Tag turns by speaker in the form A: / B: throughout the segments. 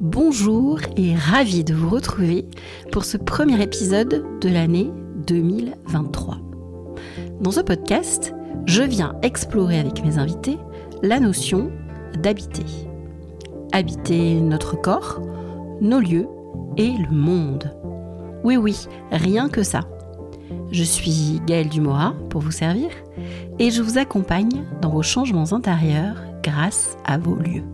A: Bonjour et ravi de vous retrouver pour ce premier épisode de l'année 2023. Dans ce podcast, je viens explorer avec mes invités la notion d'habiter. Habiter notre corps, nos lieux et le monde. Oui oui, rien que ça. Je suis Gaëlle Dumora pour vous servir et je vous accompagne dans vos changements intérieurs grâce à vos lieux.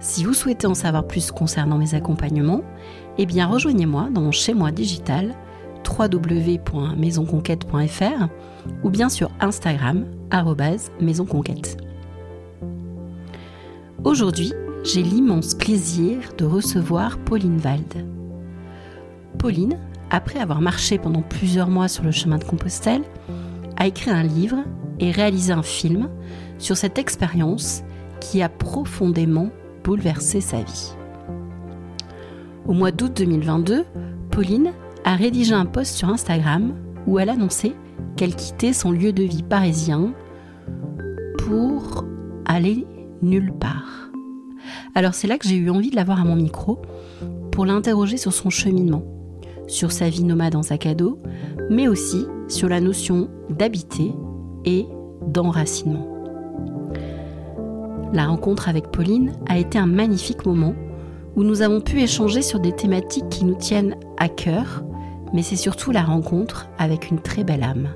A: Si vous souhaitez en savoir plus concernant mes accompagnements, eh bien rejoignez-moi dans mon chez-moi digital www.maisonconquête.fr ou bien sur Instagram maisonconquête. Aujourd'hui, j'ai l'immense plaisir de recevoir Pauline Wald. Pauline, après avoir marché pendant plusieurs mois sur le chemin de Compostelle, a écrit un livre et réalisé un film sur cette expérience qui a profondément bouleversé sa vie. Au mois d'août 2022, Pauline a rédigé un post sur Instagram où elle annonçait qu'elle quittait son lieu de vie parisien pour aller nulle part. Alors c'est là que j'ai eu envie de l'avoir à mon micro pour l'interroger sur son cheminement, sur sa vie nomade en sac à dos, mais aussi sur la notion d'habiter et d'enracinement. La rencontre avec Pauline a été un magnifique moment où nous avons pu échanger sur des thématiques qui nous tiennent à cœur, mais c'est surtout la rencontre avec une très belle âme.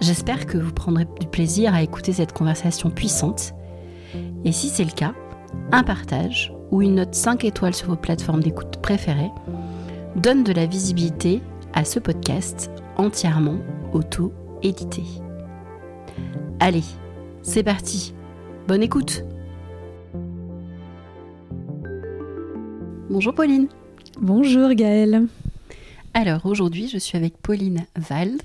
A: J'espère que vous prendrez du plaisir à écouter cette conversation puissante. Et si c'est le cas, un partage ou une note 5 étoiles sur vos plateformes d'écoute préférées donne de la visibilité à ce podcast entièrement auto-édité. Allez, c'est parti Bonne écoute Bonjour Pauline
B: Bonjour Gaëlle
A: Alors aujourd'hui je suis avec Pauline Wald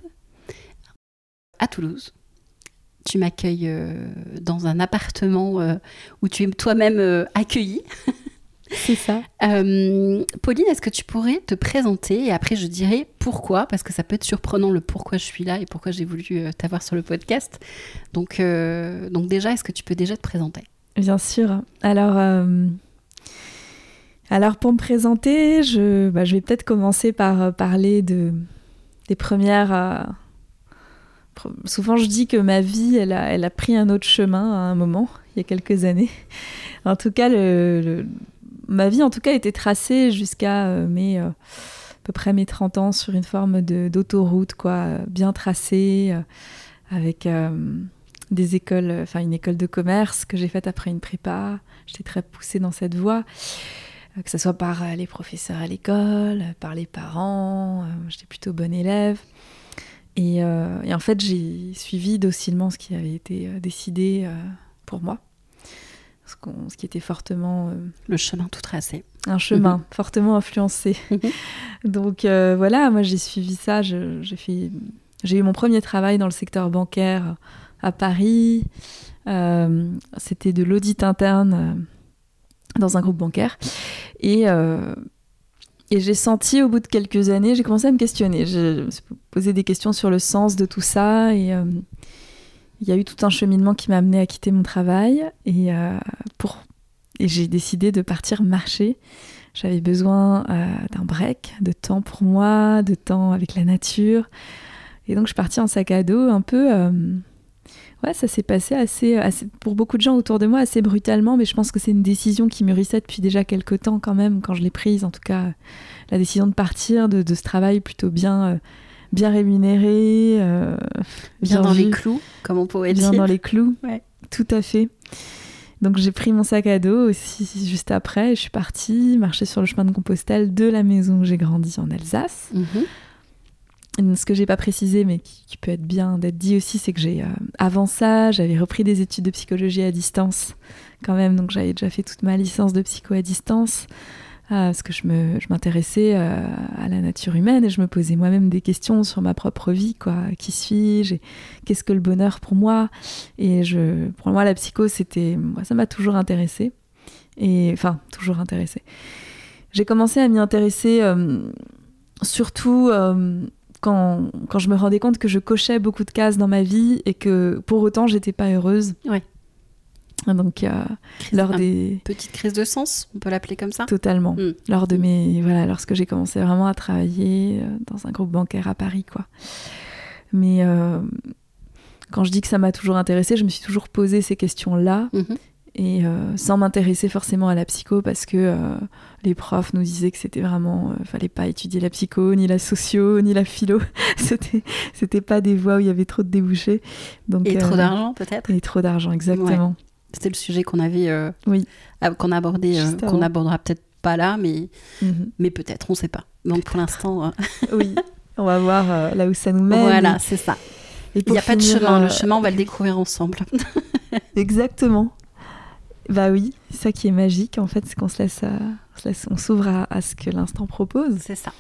A: à Toulouse. Tu m'accueilles euh, dans un appartement euh, où tu es toi-même euh, accueillie.
B: C'est ça.
A: Pauline, est-ce que tu pourrais te présenter et après je dirais pourquoi, parce que ça peut être surprenant le pourquoi je suis là et pourquoi j'ai voulu t'avoir sur le podcast. Donc, donc déjà, est-ce que tu peux déjà te présenter?
B: Bien sûr. Alors, alors pour me présenter, je, bah, je vais peut-être commencer par parler de, des premières souvent je dis que ma vie, elle a, elle a pris un autre chemin à un moment, il y a quelques années. En tout cas, le, ma vie en tout cas été tracée jusqu'à euh, mes, euh, à peu près mes 30 ans sur une forme d'autoroute, quoi, bien tracée, euh, avec des écoles, enfin une école de commerce que j'ai faite après une prépa. J'étais très poussée dans cette voie que ce soit par les professeurs à l'école, par les parents, j'étais plutôt bonne élève. Euh, et, en fait, j'ai suivi docilement ce qui avait été euh, décidé euh, pour moi. Ce, ce, qui était fortement...
A: Le chemin tout tracé.
B: Un chemin mhm. fortement influencé. Mhm. Donc voilà, moi j'ai suivi ça. J'ai fait... eu mon premier travail dans le secteur bancaire à Paris. C'était de l'audit interne dans un groupe bancaire. Et et j'ai senti au bout de quelques années, j'ai commencé à me questionner. Je me suis posé des questions sur le sens de tout ça. Et euh, il y a eu tout un cheminement qui m'a amené à quitter mon travail. Et, euh, pour... et j'ai décidé de partir marcher. J'avais besoin euh, d'un break, de temps pour moi, de temps avec la nature. Et donc je suis partie en sac à dos un peu ouais, ça s'est passé assez, pour beaucoup de gens autour de moi, assez brutalement, mais je pense que c'est une décision qui mûrissait depuis déjà quelques temps quand même, quand je l'ai prise, en tout cas, la décision de partir de, ce travail plutôt bien, euh, bien rémunéré.
A: Euh, bien, dans les clous, comme on pourrait
B: dire.
A: Bien
B: dans les clous, ouais. tout à fait. Donc j'ai pris mon sac à dos aussi juste après, je suis partie marcher sur le chemin de Compostelle de la maison où j'ai grandi en Alsace. Mhm ce que j'ai pas précisé, mais qui, peut être bien d'être dit aussi, c'est que j'ai, euh, avant ça, j'avais repris des études de psychologie à distance, quand même. Donc j'avais déjà fait toute ma licence de psycho à distance, parce que je, me, je m'intéressais euh, à la nature humaine et je me posais moi-même des questions sur ma propre vie, quoi. Qui suis-je Qu'est-ce que le bonheur pour moi? Et je, pour moi, la psycho, c'était, moi, ça m'a toujours intéressé. Et enfin, toujours intéressé. J'ai commencé à m'y intéresser surtout quand, quand, je me rendais compte que je cochais beaucoup de cases dans ma vie et que pour autant j'étais pas heureuse.
A: Ouais.
B: Donc, euh, lors des
A: petite crise de sens, on peut l'appeler comme ça.
B: Totalement.
A: Mm.
B: Lors de mes voilà, lorsque j'ai commencé vraiment à travailler euh, dans un groupe bancaire à Paris, quoi. Mais euh, quand je dis que ça m'a toujours intéressée, je me suis toujours posé ces questions-là.
A: Mhm.
B: Et euh, sans m'intéresser forcément à la psycho, parce que les profs nous disaient que c'était vraiment. fallait pas étudier la psycho, ni la socio, ni la philo. c'était, c'était pas des voies où il y avait trop de débouchés. Donc,
A: Et trop d'argent peut-être?
B: Et trop d'argent, exactement.
A: C'était le sujet qu'on avait, euh,
B: Oui.
A: qu'on a abordé, euh, qu'on abordera peut-être pas là, mais
B: Mhm.
A: mais peut-être, on sait pas. Donc pour l'instant, euh,
B: Oui. On va voir euh, là où ça nous mène.
A: voilà, c'est ça. Il n'y a pas de chemin. Le chemin, on va le découvrir ensemble.
B: Exactement. Bah oui, c'est ça qui est magique en fait, c'est qu'on se laisse, on s'ouvre à, à ce que l'instant propose.
A: c'est ça.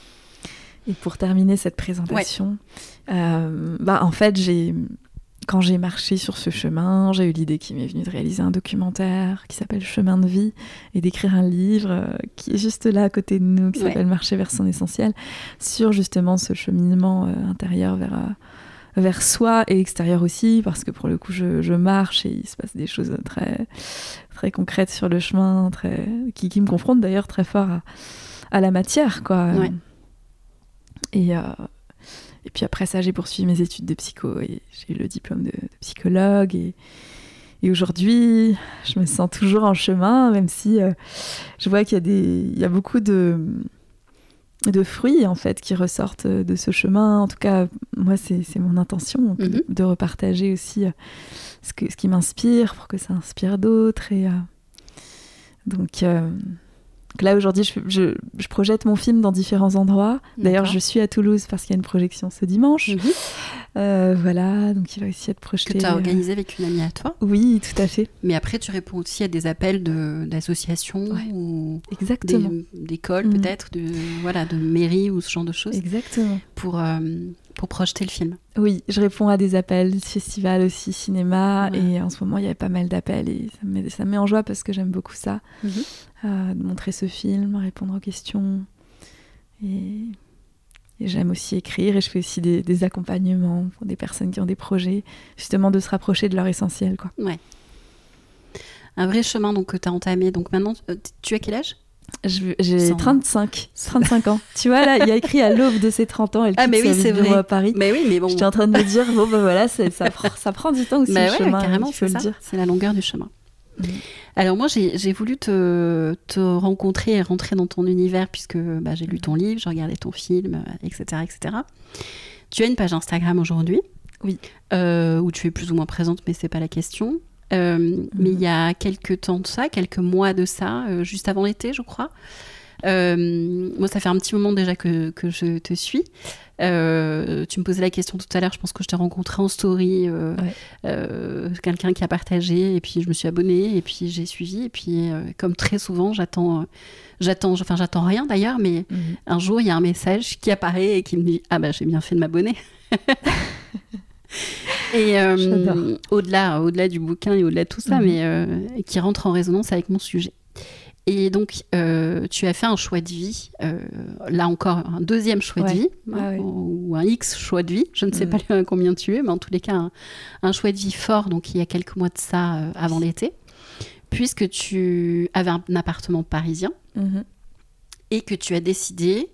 B: Et pour terminer cette présentation, bah en fait j'ai, quand j'ai marché sur ce chemin, j'ai eu l'idée qui m'est venue de réaliser un documentaire qui s'appelle Chemin de vie et d'écrire un livre euh, qui est juste là à côté de nous, qui
A: Ouais.
B: s'appelle Marcher vers son essentiel, sur justement ce cheminement euh, intérieur vers euh, vers soi et extérieur aussi, parce que pour le coup, je, je marche et il se passe des choses très, très concrètes sur le chemin, très, qui, qui me confrontent d'ailleurs très fort à, à la matière, quoi.
A: Ouais.
B: Et, euh, et puis après ça, j'ai poursuivi mes études de psycho et j'ai eu le diplôme de, de psychologue. Et, et aujourd'hui, je me sens toujours en chemin, même si euh, je vois qu'il y, a des- il y a beaucoup de, de fruits en fait qui ressortent de ce chemin. En tout cas, moi, c'est c'est mon intention de,
A: Mhm.
B: de repartager aussi euh, ce, que, ce qui m'inspire pour que ça inspire d'autres. Et euh, donc là, aujourd'hui, je, je- je projette mon film dans différents endroits. D'ailleurs, je suis à Toulouse parce qu'il y a une projection ce dimanche.
A: Mhm.
B: Euh, voilà, donc il va aussi être
A: Que
B: projeté.
A: tu as
B: euh,
A: organisé avec une amie à toi.
B: Oui, tout à fait.
A: Mais après, tu réponds aussi à des appels de- d'associations
B: Ouais.
A: ou
B: Exactement.
A: d'écoles
B: Mhm.
A: peut-être, de, voilà, de mairies ou ce genre de choses
B: Exactement.
A: pour, euh, pour projeter le film.
B: Oui, je réponds à des appels, festivals aussi, cinéma,
A: Ouais.
B: et en ce moment il y avait pas mal d'appels et ça me, met, ça me met en joie parce que j'aime beaucoup ça,
A: Mhm.
B: Euh, de montrer ce film, répondre aux questions. Et, et j'aime aussi écrire et je fais aussi des, des accompagnements pour des personnes qui ont des projets, justement de se rapprocher de leur essentiel. Quoi.
A: Un vrai chemin donc, que tu as entamé. Donc maintenant, euh, tu as quel âge?
B: J'ai
A: Sans-
B: 35, 35 ans. tu vois là, il y a écrit à l'aube de ses 30 ans, elle
A: Ah,
B: quitte
A: mais oui,
B: sa
A: vrai.
B: à Paris.
A: Mais oui, mais bon.
B: J'étais en train de me dire, bon ben voilà, ça, prend- ça prend du temps aussi
A: Bah
B: le
A: ouais,
B: chemin,
A: carrément,
B: il faut
A: c'est
B: le dire.
A: C'est la longueur du chemin.
B: Mhm.
A: Alors moi, j'ai voulu te, te rencontrer et rentrer dans ton univers puisque bah, j'ai lu ton livre, j'ai regardé ton film, euh, etc., etc. Tu as une page Instagram aujourd'hui.
B: Oui.
A: euh, où tu es plus ou moins présente, mais c'est pas la question. Euh, Mais il y a quelques temps de ça, quelques mois de ça, euh, juste avant l'été, je crois. Moi, ça fait un petit moment déjà que, que je te suis. Euh, tu me posais la question tout à l'heure, je pense que je t'ai rencontré en story, euh,
B: Ouais.
A: euh, quelqu'un qui a partagé, et puis je me suis abonnée, et puis j'ai suivi, et puis comme très souvent, j'attends, j'attends, enfin j'attends rien d'ailleurs, mais
B: Mhm.
A: un jour il y a un message qui apparaît et qui me dit ah bah j'ai bien fait de m'abonner. et euh, au-delà, au-delà du bouquin et au-delà de tout ça,
B: Mhm.
A: mais euh, qui rentre en résonance avec mon sujet. Et donc, euh, tu as fait un choix de vie, euh, là encore, un deuxième choix de vie,
B: Ouais,
A: hein, ou un X choix de vie, je ne sais
B: Mhm.
A: pas combien tu es, mais en tous les cas, un, un choix de vie fort, donc il y a quelques mois de ça, euh, avant l'été, puisque tu avais un, appartement parisien
B: Mhm.
A: et que tu as décidé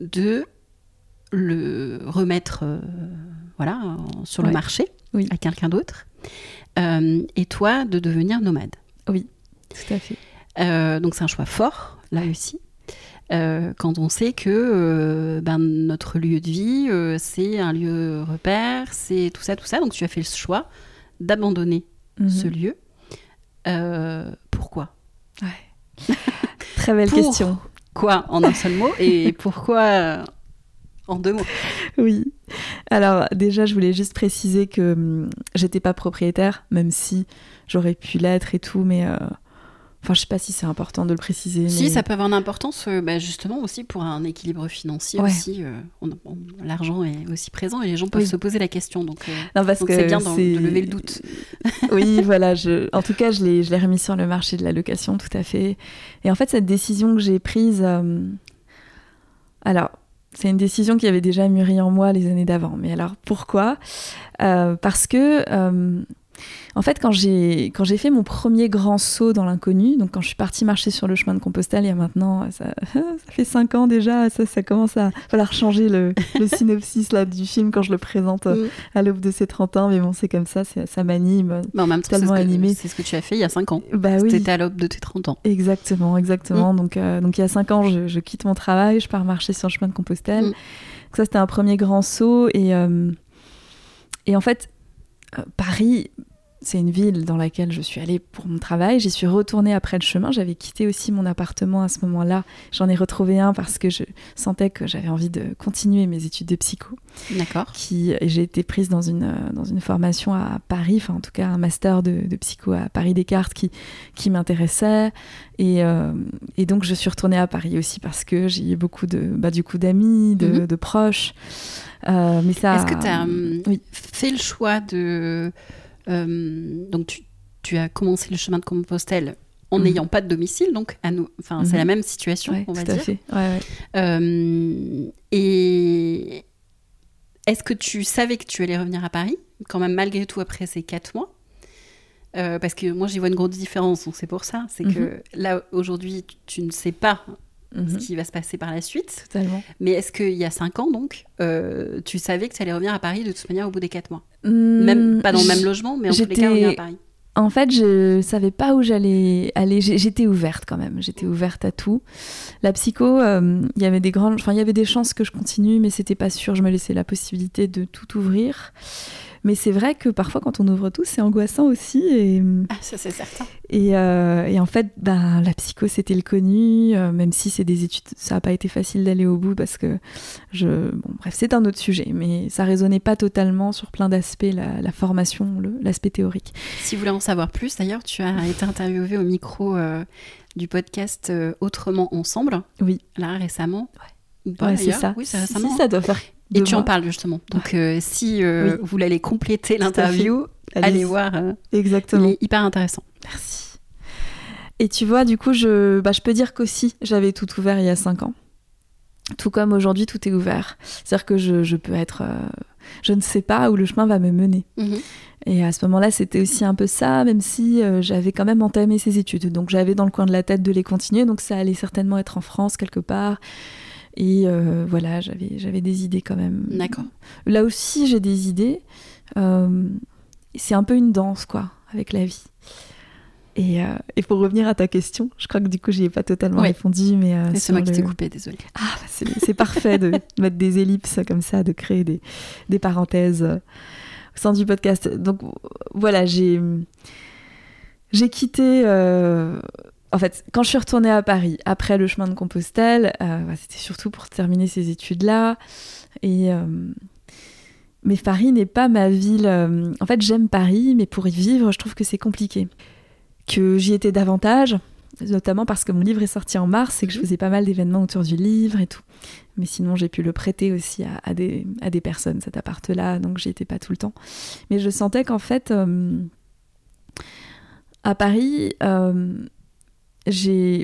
A: de le remettre voilà, sur le marché
B: Oui.
A: à quelqu'un d'autre, et toi de devenir nomade.
B: Tout à fait.
A: Euh, donc c'est un choix fort, là aussi. Euh, quand on sait que euh, ben, notre lieu de vie, euh, c'est un lieu repère, c'est tout ça, tout ça. Donc tu as fait le choix d'abandonner
B: Mhm.
A: ce lieu. Pourquoi?
B: Très belle
A: Pour-
B: question.
A: Quoi? En un seul mot? Et pourquoi en deux mots?
B: Oui. Alors déjà, je voulais juste préciser que hum, j'étais pas propriétaire, même si j'aurais pu l'être et tout, mais enfin, je sais pas si c'est important de le préciser.
A: Si,
B: mais-
A: ça peut avoir une importance euh, bah, justement aussi pour un équilibre financier
B: Ouais.
A: aussi. euh, L'argent est aussi présent et les gens peuvent
B: Oui.
A: se poser la question. Donc, euh,
B: Non, parce
A: donc
B: que
A: c'est bien de lever le doute.
B: oui, voilà. Je... En tout cas, je l'ai, remis sur le marché de la location, tout à fait. Et en fait, cette décision que j'ai prise, euh, alors, c'est une décision qui avait déjà mûri en moi les années d'avant. Mais alors, pourquoi? Parce que En fait, quand j'ai quand j'ai fait mon premier grand saut dans l'inconnu, donc quand je suis partie marcher sur le chemin de Compostelle, il y a maintenant ça, ça fait cinq ans déjà, ça, ça commence à falloir changer le, le synopsis là du film quand je le présente euh,
A: Mm.
B: à l'aube de ses 30 ans, mais bon, c'est comme ça, ça m'anime.
A: Mais en même temps, c'est ce,
B: Tellement animé.
A: c'est ce que tu as fait il y a 5 ans.
B: Bah oui.
A: C'était à l'aube de tes 30 ans.
B: Exactement, exactement. Donc, euh, donc il y a cinq ans, je, je quitte mon travail, je pars marcher sur le chemin de Compostelle.
A: Mm.
B: Donc ça, c'était un premier grand saut. Et, euh, et en fait, euh, Paris, c'est une ville dans laquelle je suis allée pour mon travail. J'y suis retournée après le chemin. J'avais quitté aussi mon appartement à ce moment-là. J'en ai retrouvé un parce que je sentais que j'avais envie de continuer mes études de psycho
A: D'accord.
B: qui j'ai été prise dans une, euh, dans une formation à Paris, enfin en tout cas un master de, de psycho à Paris Descartes qui, qui m'intéressait. Et, euh, et donc je suis retournée à Paris aussi parce que j'ai eu beaucoup de, bah, du coup d'amis, de,
A: Mhm.
B: de proches. Euh, mais ça,
A: Est-ce que tu as hum,
B: oui.
A: fait le choix de. Euh, donc, tu, tu as commencé le chemin de Compostelle en
B: Mhm.
A: n'ayant pas de domicile, donc à nous, enfin, c'est
B: Mhm.
A: la même situation,
B: Ouais,
A: on va
B: tout à fait. Ouais, ouais.
A: Euh, et est-ce que tu savais que tu allais revenir à Paris, quand même malgré tout après ces quatre mois? Euh, Parce que moi j'y vois une grosse différence, donc c'est pour ça. C'est que là aujourd'hui tu ne sais pas ce
B: Mhm.
A: qui va se passer par la suite,
B: Totalement.
A: mais est-ce qu'il y a cinq ans donc euh, tu savais que tu allais revenir à Paris de toute manière au bout des quatre mois?
B: Hmm,
A: Même pas dans le même logement, mais en tous les cas revenir à Paris.
B: En fait, je savais pas où j'allais aller. J'étais ouverte quand même. J'étais ouverte à tout. La psycho, euh, il y avait des grandes, enfin il y avait des chances que je continue, mais c'était pas sûr. Je me laissais la possibilité de tout ouvrir. Mais c'est vrai que parfois, quand on ouvre tout, c'est angoissant aussi. Et,
A: Ah, ça c'est certain.
B: et, euh, et en fait, ben, la psycho, c'était le connu. euh, même si c'est des études, ça n'a pas été facile d'aller au bout parce que je, bon, bref, c'est un autre sujet. Mais ça résonnait pas totalement sur plein d'aspects la, la formation, l'aspect théorique.
A: Si vous voulez en savoir plus, d'ailleurs, tu as été interviewé au micro euh, du podcast euh, Autrement Ensemble.
B: Oui.
A: Là, récemment. Ou pas,
B: Ouais, c'est ça.
A: Oui, c'est récemment.
B: si, ça doit faire.
A: Et tu en parles justement. Donc, euh, si euh,
B: Oui.
A: vous voulez compléter l'interview, allez voir. euh,
B: Exactement.
A: il est hyper intéressant.
B: Merci. Et tu vois, du coup, je, bah, je peux dire qu'aussi, j'avais tout ouvert il y a cinq ans. Tout comme aujourd'hui, tout est ouvert. C'est-à-dire que je, je peux être. euh, je ne sais pas où le chemin va me mener. Et à ce moment-là, c'était aussi un peu ça, même si euh, j'avais quand même entamé ces études. Donc j'avais dans le coin de la tête de les continuer, donc ça allait certainement être en France quelque part. Et euh, voilà, j'avais j'avais des idées quand même.
A: D'accord.
B: Là aussi, j'ai des idées. Euh, c'est un peu une danse, quoi, avec la vie. Et, euh, et pour revenir à ta question, je crois que du coup, j'y ai pas totalement
A: Oui.
B: répondu, mais euh,
A: C'est moi qui
B: le-
A: t'ai coupé, désolée.
B: ah, bah, c'est c'est parfait de mettre des ellipses comme ça, de créer des, des parenthèses euh, au sein du podcast. Donc voilà, j'ai j'ai quitté. En fait, quand je suis retournée à Paris après le chemin de Compostelle, euh, bah, c'était surtout pour terminer ces études-là. Et euh, mais Paris n'est pas ma ville. euh, En fait, j'aime Paris, mais pour y vivre, je trouve que c'est compliqué. Que j'y étais davantage, notamment parce que mon livre est sorti en mars et que je
A: Mhm.
B: faisais pas mal d'événements autour du livre et tout. Mais sinon, j'ai pu le prêter aussi à, à des, à des personnes, cet appart-là, donc j'y étais pas tout le temps. Mais je sentais qu'en fait, euh, à Paris,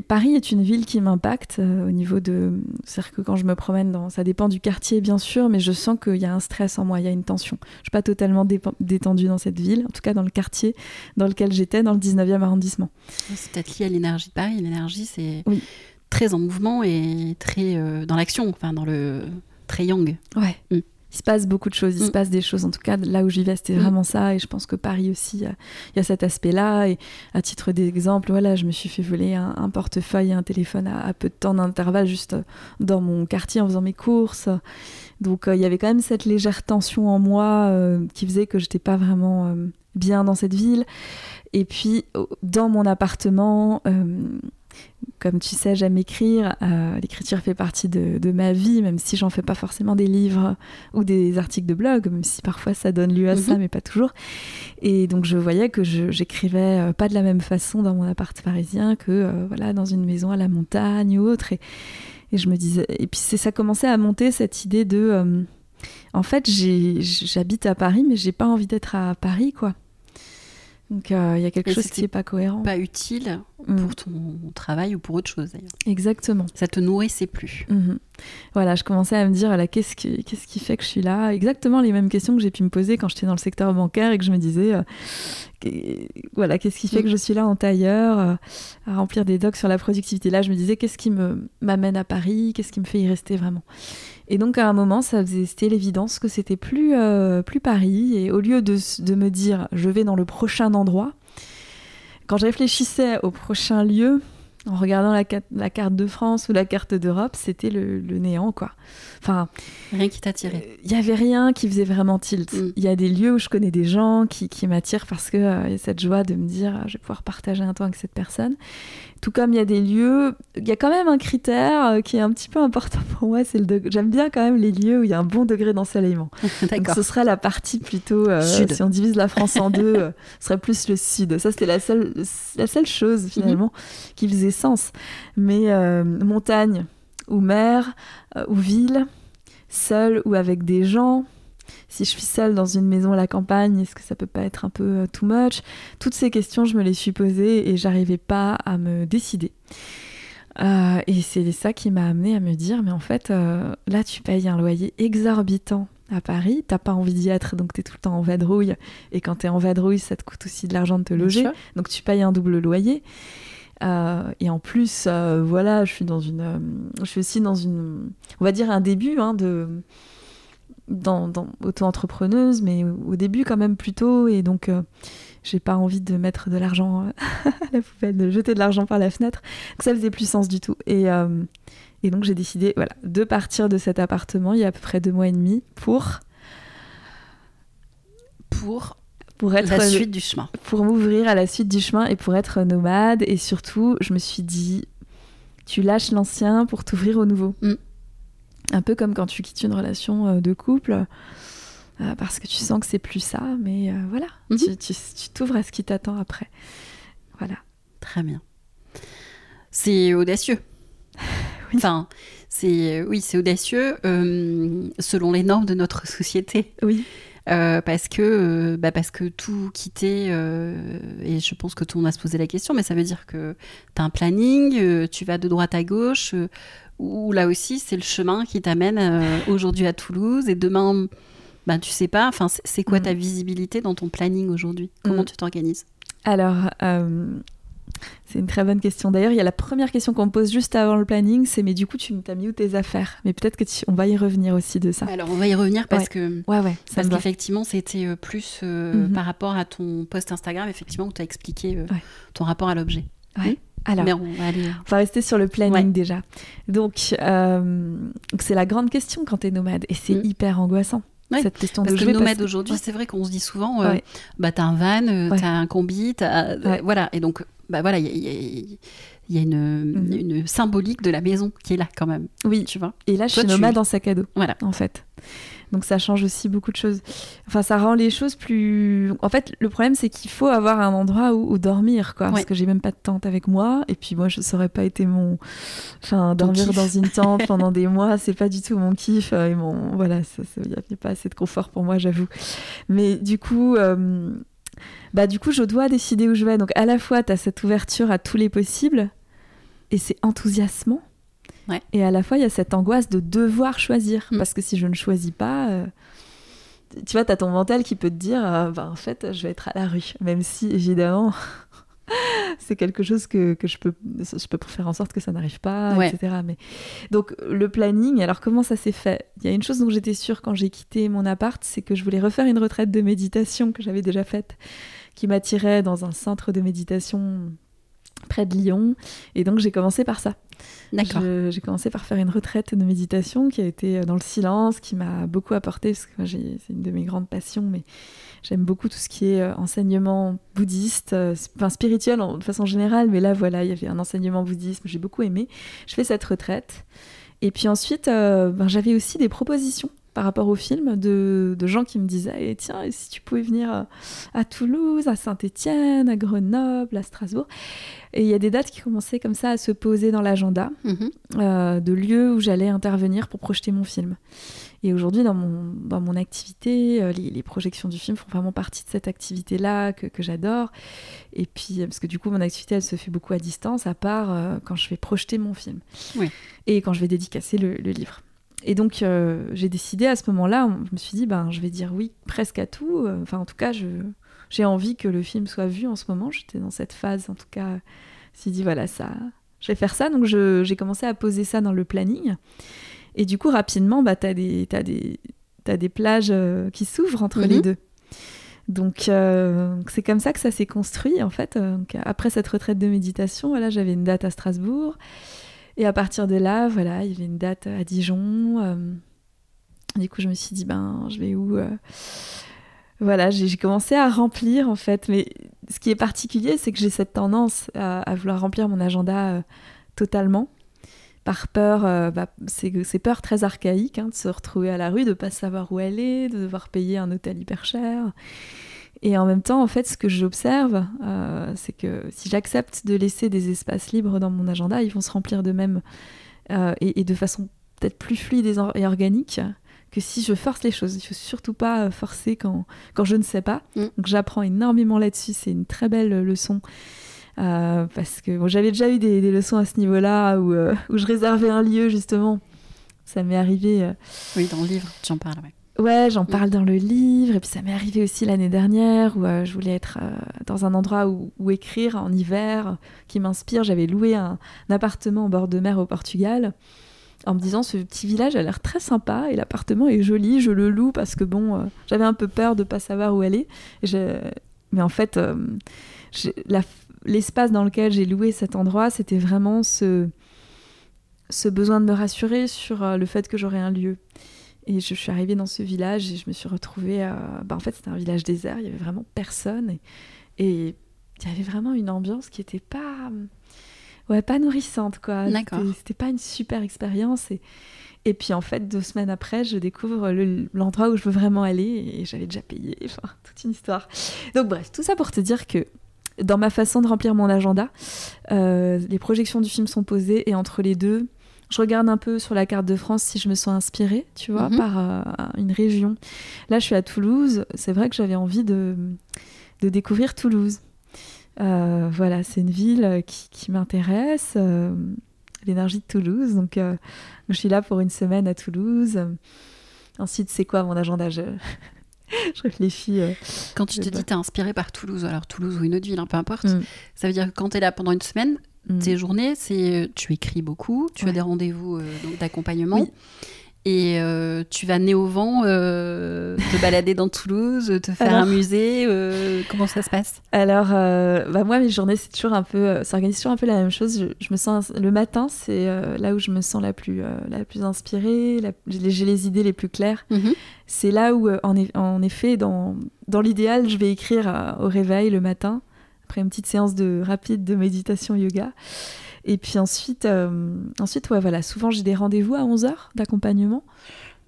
B: Paris est une ville qui m'impacte euh, au niveau de. C'est-à-dire que quand je me promène dans. Ça dépend du quartier, bien sûr, mais je sens qu'il y a un stress en moi, il y a une tension. Je suis pas totalement détendue dans cette ville, en tout cas dans le quartier dans lequel j'étais, dans le 19e arrondissement.
A: C'est peut-être lié à l'énergie de Paris. L'énergie, c'est
B: Oui.
A: très en mouvement et très euh, dans l'action, enfin dans le très yang.
B: Ouais.
A: Mm.
B: Il se passe beaucoup de choses, il se
A: Mm.
B: passe des choses. En tout cas, là où j'y vais, c'était
A: Mm.
B: vraiment ça. Et je pense que Paris aussi, il y y a cet aspect-là. Et à titre d'exemple, voilà, je me suis fait voler un, un portefeuille et un téléphone à, à peu de temps d'intervalle, juste euh, dans mon quartier en faisant mes courses. Donc, euh, il y avait quand même cette légère tension en moi euh, qui faisait que j'étais pas vraiment euh, bien dans cette ville. Et puis, dans mon appartement, euh, comme tu sais, j'aime écrire. Euh, L'écriture fait partie de, de ma vie, même si j'en fais pas forcément des livres ou des articles de blog, même si parfois ça donne lieu à ça,
A: Mhm.
B: mais pas toujours. Et donc je voyais que j'écrivais euh, pas de la même façon dans mon appart parisien que euh, voilà dans une maison à la montagne ou autre. Et, et je me disais, et puis c'est ça commençait à monter cette idée de, euh, en fait, j'habite à Paris, mais j'ai pas envie d'être à Paris, quoi. Donc il y a quelque chose qui est pas cohérent.
A: Pas utile mm. pour ton travail ou pour autre chose d'ailleurs.
B: Exactement.
A: Ça te nourrissait plus.
B: Mhm. Voilà, je commençais à me dire, qu'est-ce qui, qu'est-ce qui fait que je suis là? Exactement les mêmes questions que j'ai pu me poser quand j'étais dans le secteur bancaire et que je me disais, euh, voilà, qu'est-ce qui fait que mm. je suis là en tailleur, euh, à remplir des docs sur la productivité? Là, je me disais, qu'est-ce qui me, m'amène à Paris? Qu'est-ce qui me fait y rester vraiment? Et donc, à un moment, ça faisait, c'était l'évidence que c'était plus, euh, plus Paris. Et au lieu de, de me dire, je vais dans le prochain endroit, quand je réfléchissais au prochain lieu, en regardant la, carte de France ou la carte d'Europe, c'était le, néant, quoi. Enfin,
A: rien qui t'attirait.
B: Il n'y avait rien qui faisait vraiment tilt.
A: Mm.
B: Il y a des lieux où je connais des gens qui, m'attirent parce qu'il euh, y a cette joie de me dire ah, je vais pouvoir partager un temps avec cette personne. Tout comme il y a des lieux, il y a quand même un critère euh, qui est un petit peu important pour moi, c'est le J'aime bien quand même les lieux où il y a un bon degré d'ensoleillement. Donc ce serait la partie plutôt, euh, si on divise la France en deux, ce serait plus le sud. Ça c'était la seule, la seule chose finalement mm-hmm. qui faisait sens. Mais montagne ou mer ou ville, seule ou avec des gens si je suis seule dans une maison à la campagne, est-ce que ça peut pas être un peu euh, too much? Toutes ces questions, je me les suis posées et j'arrivais pas à me décider. Euh, et c'est ça qui m'a amené à me dire, mais en fait, euh, là, tu payes un loyer exorbitant à Paris, t'as pas envie d'y être, donc tu es tout le temps en vadrouille. Et quand tu es en vadrouille, ça te coûte aussi de l'argent de te loger, donc tu payes un double loyer. Euh, et en plus, voilà, je suis dans une, je suis aussi dans une, on va dire un début hein, de, dans, dans auto-entrepreneuse, mais au début quand même plutôt, et donc j'ai pas envie de mettre de l'argent à la poubelle, de jeter de l'argent par la fenêtre. Donc ça faisait plus sens du tout. Et, et donc j'ai décidé, voilà, de partir de cet appartement il y a à peu près deux mois et demi pour
A: pour pour être la suite du chemin.
B: Pour m'ouvrir à la suite du chemin et pour être nomade. Et surtout, je me suis dit, tu lâches l'ancien pour t'ouvrir au nouveau. Mm. Un peu comme quand tu quittes une relation euh, de couple. Euh, parce que tu sens que c'est plus ça, mais euh, voilà, mm-hmm. tu t'ouvres à ce qui t'attend après. Voilà.
A: Très bien. C'est audacieux. Enfin, c'est oui, c'est audacieux selon les normes de notre société.
B: Oui.
A: Euh, parce que euh, bah parce que tout quitter euh, et je pense que tout le monde a se posé la question mais ça veut dire que tu as un planning tu vas de droite à gauche ou là aussi c'est le chemin qui t'amène aujourd'hui à Toulouse et demain ben tu sais pas enfin c'est quoi ta mm. visibilité dans ton planning aujourd'hui? Comment mm. tu t'organises?
B: Alors c'est une très bonne question. D'ailleurs, il y a la première question qu'on me pose juste avant le planning, c'est mais du coup, tu t'as mis où tes affaires? Mais peut-être que on va y revenir aussi de ça.
A: Alors, on va y revenir parce que
B: ouais, ouais,
A: parce qu'effectivement, c'était euh, plus euh, mhm. par rapport à ton post Instagram, effectivement, où tu as expliqué euh, ton rapport à l'objet.
B: Ouais. Hmm alors, on va, rester sur le planning déjà. Donc, c'est la grande question quand tu es nomade et c'est hmm. hyper angoissant. Cette question
A: parce que nomade aujourd'hui, c'est vrai qu'on se dit souvent, bah t'as un van, t'as un combi, as, voilà, et donc bah voilà, il y a, mhm. une, symbolique de la maison qui est là quand même.
B: Oui,
A: tu vois?
B: Et là, je suis nomade en sac à dos. Voilà. En fait. Donc ça change aussi beaucoup de choses. Enfin, ça rend les choses plus. En fait, le problème, c'est qu'il faut avoir un endroit où, dormir, quoi. Parce que j'ai même pas de tente avec moi. Et puis moi, je saurais pas été mon. Enfin, dormir dans une tente pendant des mois, c'est pas du tout mon kiff. Euh, et mon. Voilà, il n'y a, pas assez de confort pour moi, j'avoue. Mais du coup. Euh, bah du coup, je dois décider où je vais. Donc à la fois, tu as cette ouverture à tous les possibles, et c'est enthousiasmant. Et à la fois, il y a cette angoisse de devoir choisir. Mm. Parce que si je ne choisis pas, euh, tu vois, tu as ton mental qui peut te dire, euh, bah, en fait, je vais être à la rue. Même si, évidemment, c'est quelque chose que, que, je, peux, je peux faire en sorte que ça n'arrive pas, etc. Mais... Donc le planning, alors comment ça s'est fait? Il y a une chose dont j'étais sûre quand j'ai quitté mon appart, c'est que je voulais refaire une retraite de méditation que j'avais déjà faite, qui m'attirait dans un centre de méditation près de Lyon. Et donc j'ai commencé par ça.
A: D'accord.
B: J'ai commencé par faire une retraite de méditation qui a été dans le silence, qui m'a beaucoup apporté, parce que c'est une de mes grandes passions, mais J'aime beaucoup tout ce qui est euh, enseignement bouddhiste, euh, enfin spirituel de façon générale, mais là voilà, il y avait un enseignement bouddhiste, j'ai beaucoup aimé. Je fais cette retraite. Et puis ensuite, euh, ben, j'avais aussi des propositions par rapport au film de, gens qui me disaient eh, tiens, si tu pouvais venir à Toulouse, à Saint-Étienne, à Grenoble, à Strasbourg. Et il y a des dates qui commençaient comme ça à se poser dans l'agenda mhm. de lieux où j'allais intervenir pour projeter mon film. Et aujourd'hui, dans mon, dans mon activité, euh, les, projections du film font vraiment partie de cette activité-là que, que j'adore. Et puis, parce que du coup, mon activité, elle se fait beaucoup à distance, à part euh, quand je vais projeter mon film. Et quand je vais dédicacer le, le livre. Et donc, euh, j'ai décidé à ce moment-là, je me suis dit, ben, je vais dire oui presque à tout. Enfin, en tout cas, j'ai envie que le film soit vu en ce moment. J'étais dans cette phase, en tout cas, je me suis dit, voilà, ça, je vais faire ça. Donc, j'ai commencé à poser ça dans le planning. Et du coup, rapidement, bah, tu as, as, as, des plages euh, qui s'ouvrent entre les mhm. deux. Donc, euh, c'est comme ça que ça s'est construit, en fait. après cette retraite de méditation, voilà, j'avais une date à Strasbourg. Et à partir de là, voilà, il y avait une date à Dijon. Euh, du coup, je me suis dit, ben, je vais où Voilà, j'ai commencé à remplir, en fait. Mais ce qui est particulier, c'est que j'ai cette tendance à, vouloir remplir mon agenda totalement par peur, euh, bah, c'est peur très archaïque hein, de se retrouver à la rue, de pas savoir où elle est, de devoir payer un hôtel hyper cher. Et en même temps, en fait, ce que j'observe, euh, c'est que si j'accepte de laisser des espaces libres dans mon agenda, ils vont se remplir d'eux-mêmes euh, et, de façon peut-être plus fluide et, organique que si je force les choses. Il faut surtout pas forcer quand, quand je ne sais pas. Mm. Donc j'apprends énormément là-dessus, c'est une très belle leçon. Euh, parce que j'avais déjà eu des, leçons à ce niveau-là où, euh, où, je réservais un lieu justement. Ça m'est arrivé. Euh,
A: oui, dans le livre, tu en parles, ouais.
B: Ouais, j'en mm. parle dans le livre. Et puis ça m'est arrivé aussi l'année dernière où je voulais être dans un endroit où, où, écrire en hiver qui m'inspire. J'avais loué un, appartement au bord de mer au Portugal en me disant ce petit village a l'air très sympa et l'appartement est joli, je le loue parce que bon, j'avais un peu peur de pas savoir où aller. Mais en fait, la l'espace dans lequel j'ai loué cet endroit, c'était vraiment ce, ce besoin de me rassurer sur euh, le fait que j'aurais un lieu. Et je suis arrivée dans ce village et je me suis retrouvée. Euh, bah en fait, c'était un village désert, il y avait vraiment personne. Et, il y avait vraiment une ambiance qui n'était pas. Ouais, pas nourrissante, quoi.
A: D'accord.
B: C'était pas une super expérience. Et, et puis, en fait, deux semaines après, je découvre l'endroit où je veux vraiment aller et j'avais déjà payé. Enfin, toute une histoire. Donc, bref, tout ça pour te dire que dans ma façon de remplir mon agenda. Euh, les projections du film sont posées et entre les deux, je regarde un peu sur la carte de France si je me sens inspirée, tu vois, mhm. par euh, une région. Là, je suis à Toulouse. C'est vrai que j'avais envie de, de découvrir Toulouse. Euh, voilà, c'est une ville qui, qui m'intéresse, l'énergie de Toulouse. Donc, je suis là pour une semaine à Toulouse. Ensuite, c'est quoi mon agenda? Je réfléchis. Euh,
A: quand tu te dis, tu es inspiré par Toulouse, alors Toulouse ou une autre ville, hein, peu importe, mm. ça veut dire que quand tu es là pendant une semaine, mm. tes journées, c'est euh, tu écris beaucoup, tu as des rendez-vous euh, d'accompagnement. Et euh, tu vas né au vent euh, te balader dans Toulouse, te faire un musée. Euh, comment ça se passe?
B: Alors, bah moi, mes journées, c'est toujours un peu, s'organise toujours un peu la même chose. Je, me sens le matin, c'est là où je me sens la plus, la plus inspirée. J'ai les idées les plus claires. Mhm. C'est là où, en, en, effet, dans, dans l'idéal, je vais écrire au réveil le matin après une petite séance de rapide de méditation yoga. Et puis ensuite, euh, ensuite ouais, voilà, souvent j'ai des rendez-vous à 11h d'accompagnement.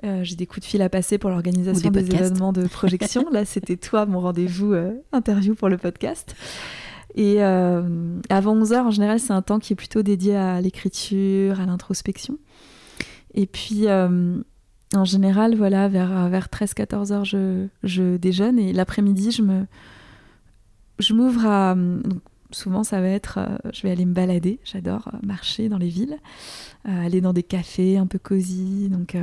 B: Euh, j'ai des coups de fil à passer pour l'organisation des, événements de projection. Là, c'était toi, mon rendez-vous euh, interview pour le podcast. Et avant 11h, en général, c'est un temps qui est plutôt dédié à l'écriture, à l'introspection. Et puis, en général, voilà, vers, vers 13-14 heures, je, je, déjeune. Et l'après-midi, je me, je m'ouvre à souvent ça va être, euh, je vais aller me balader, j'adore euh, marcher dans les villes, euh, aller dans des cafés un peu cosy. Donc,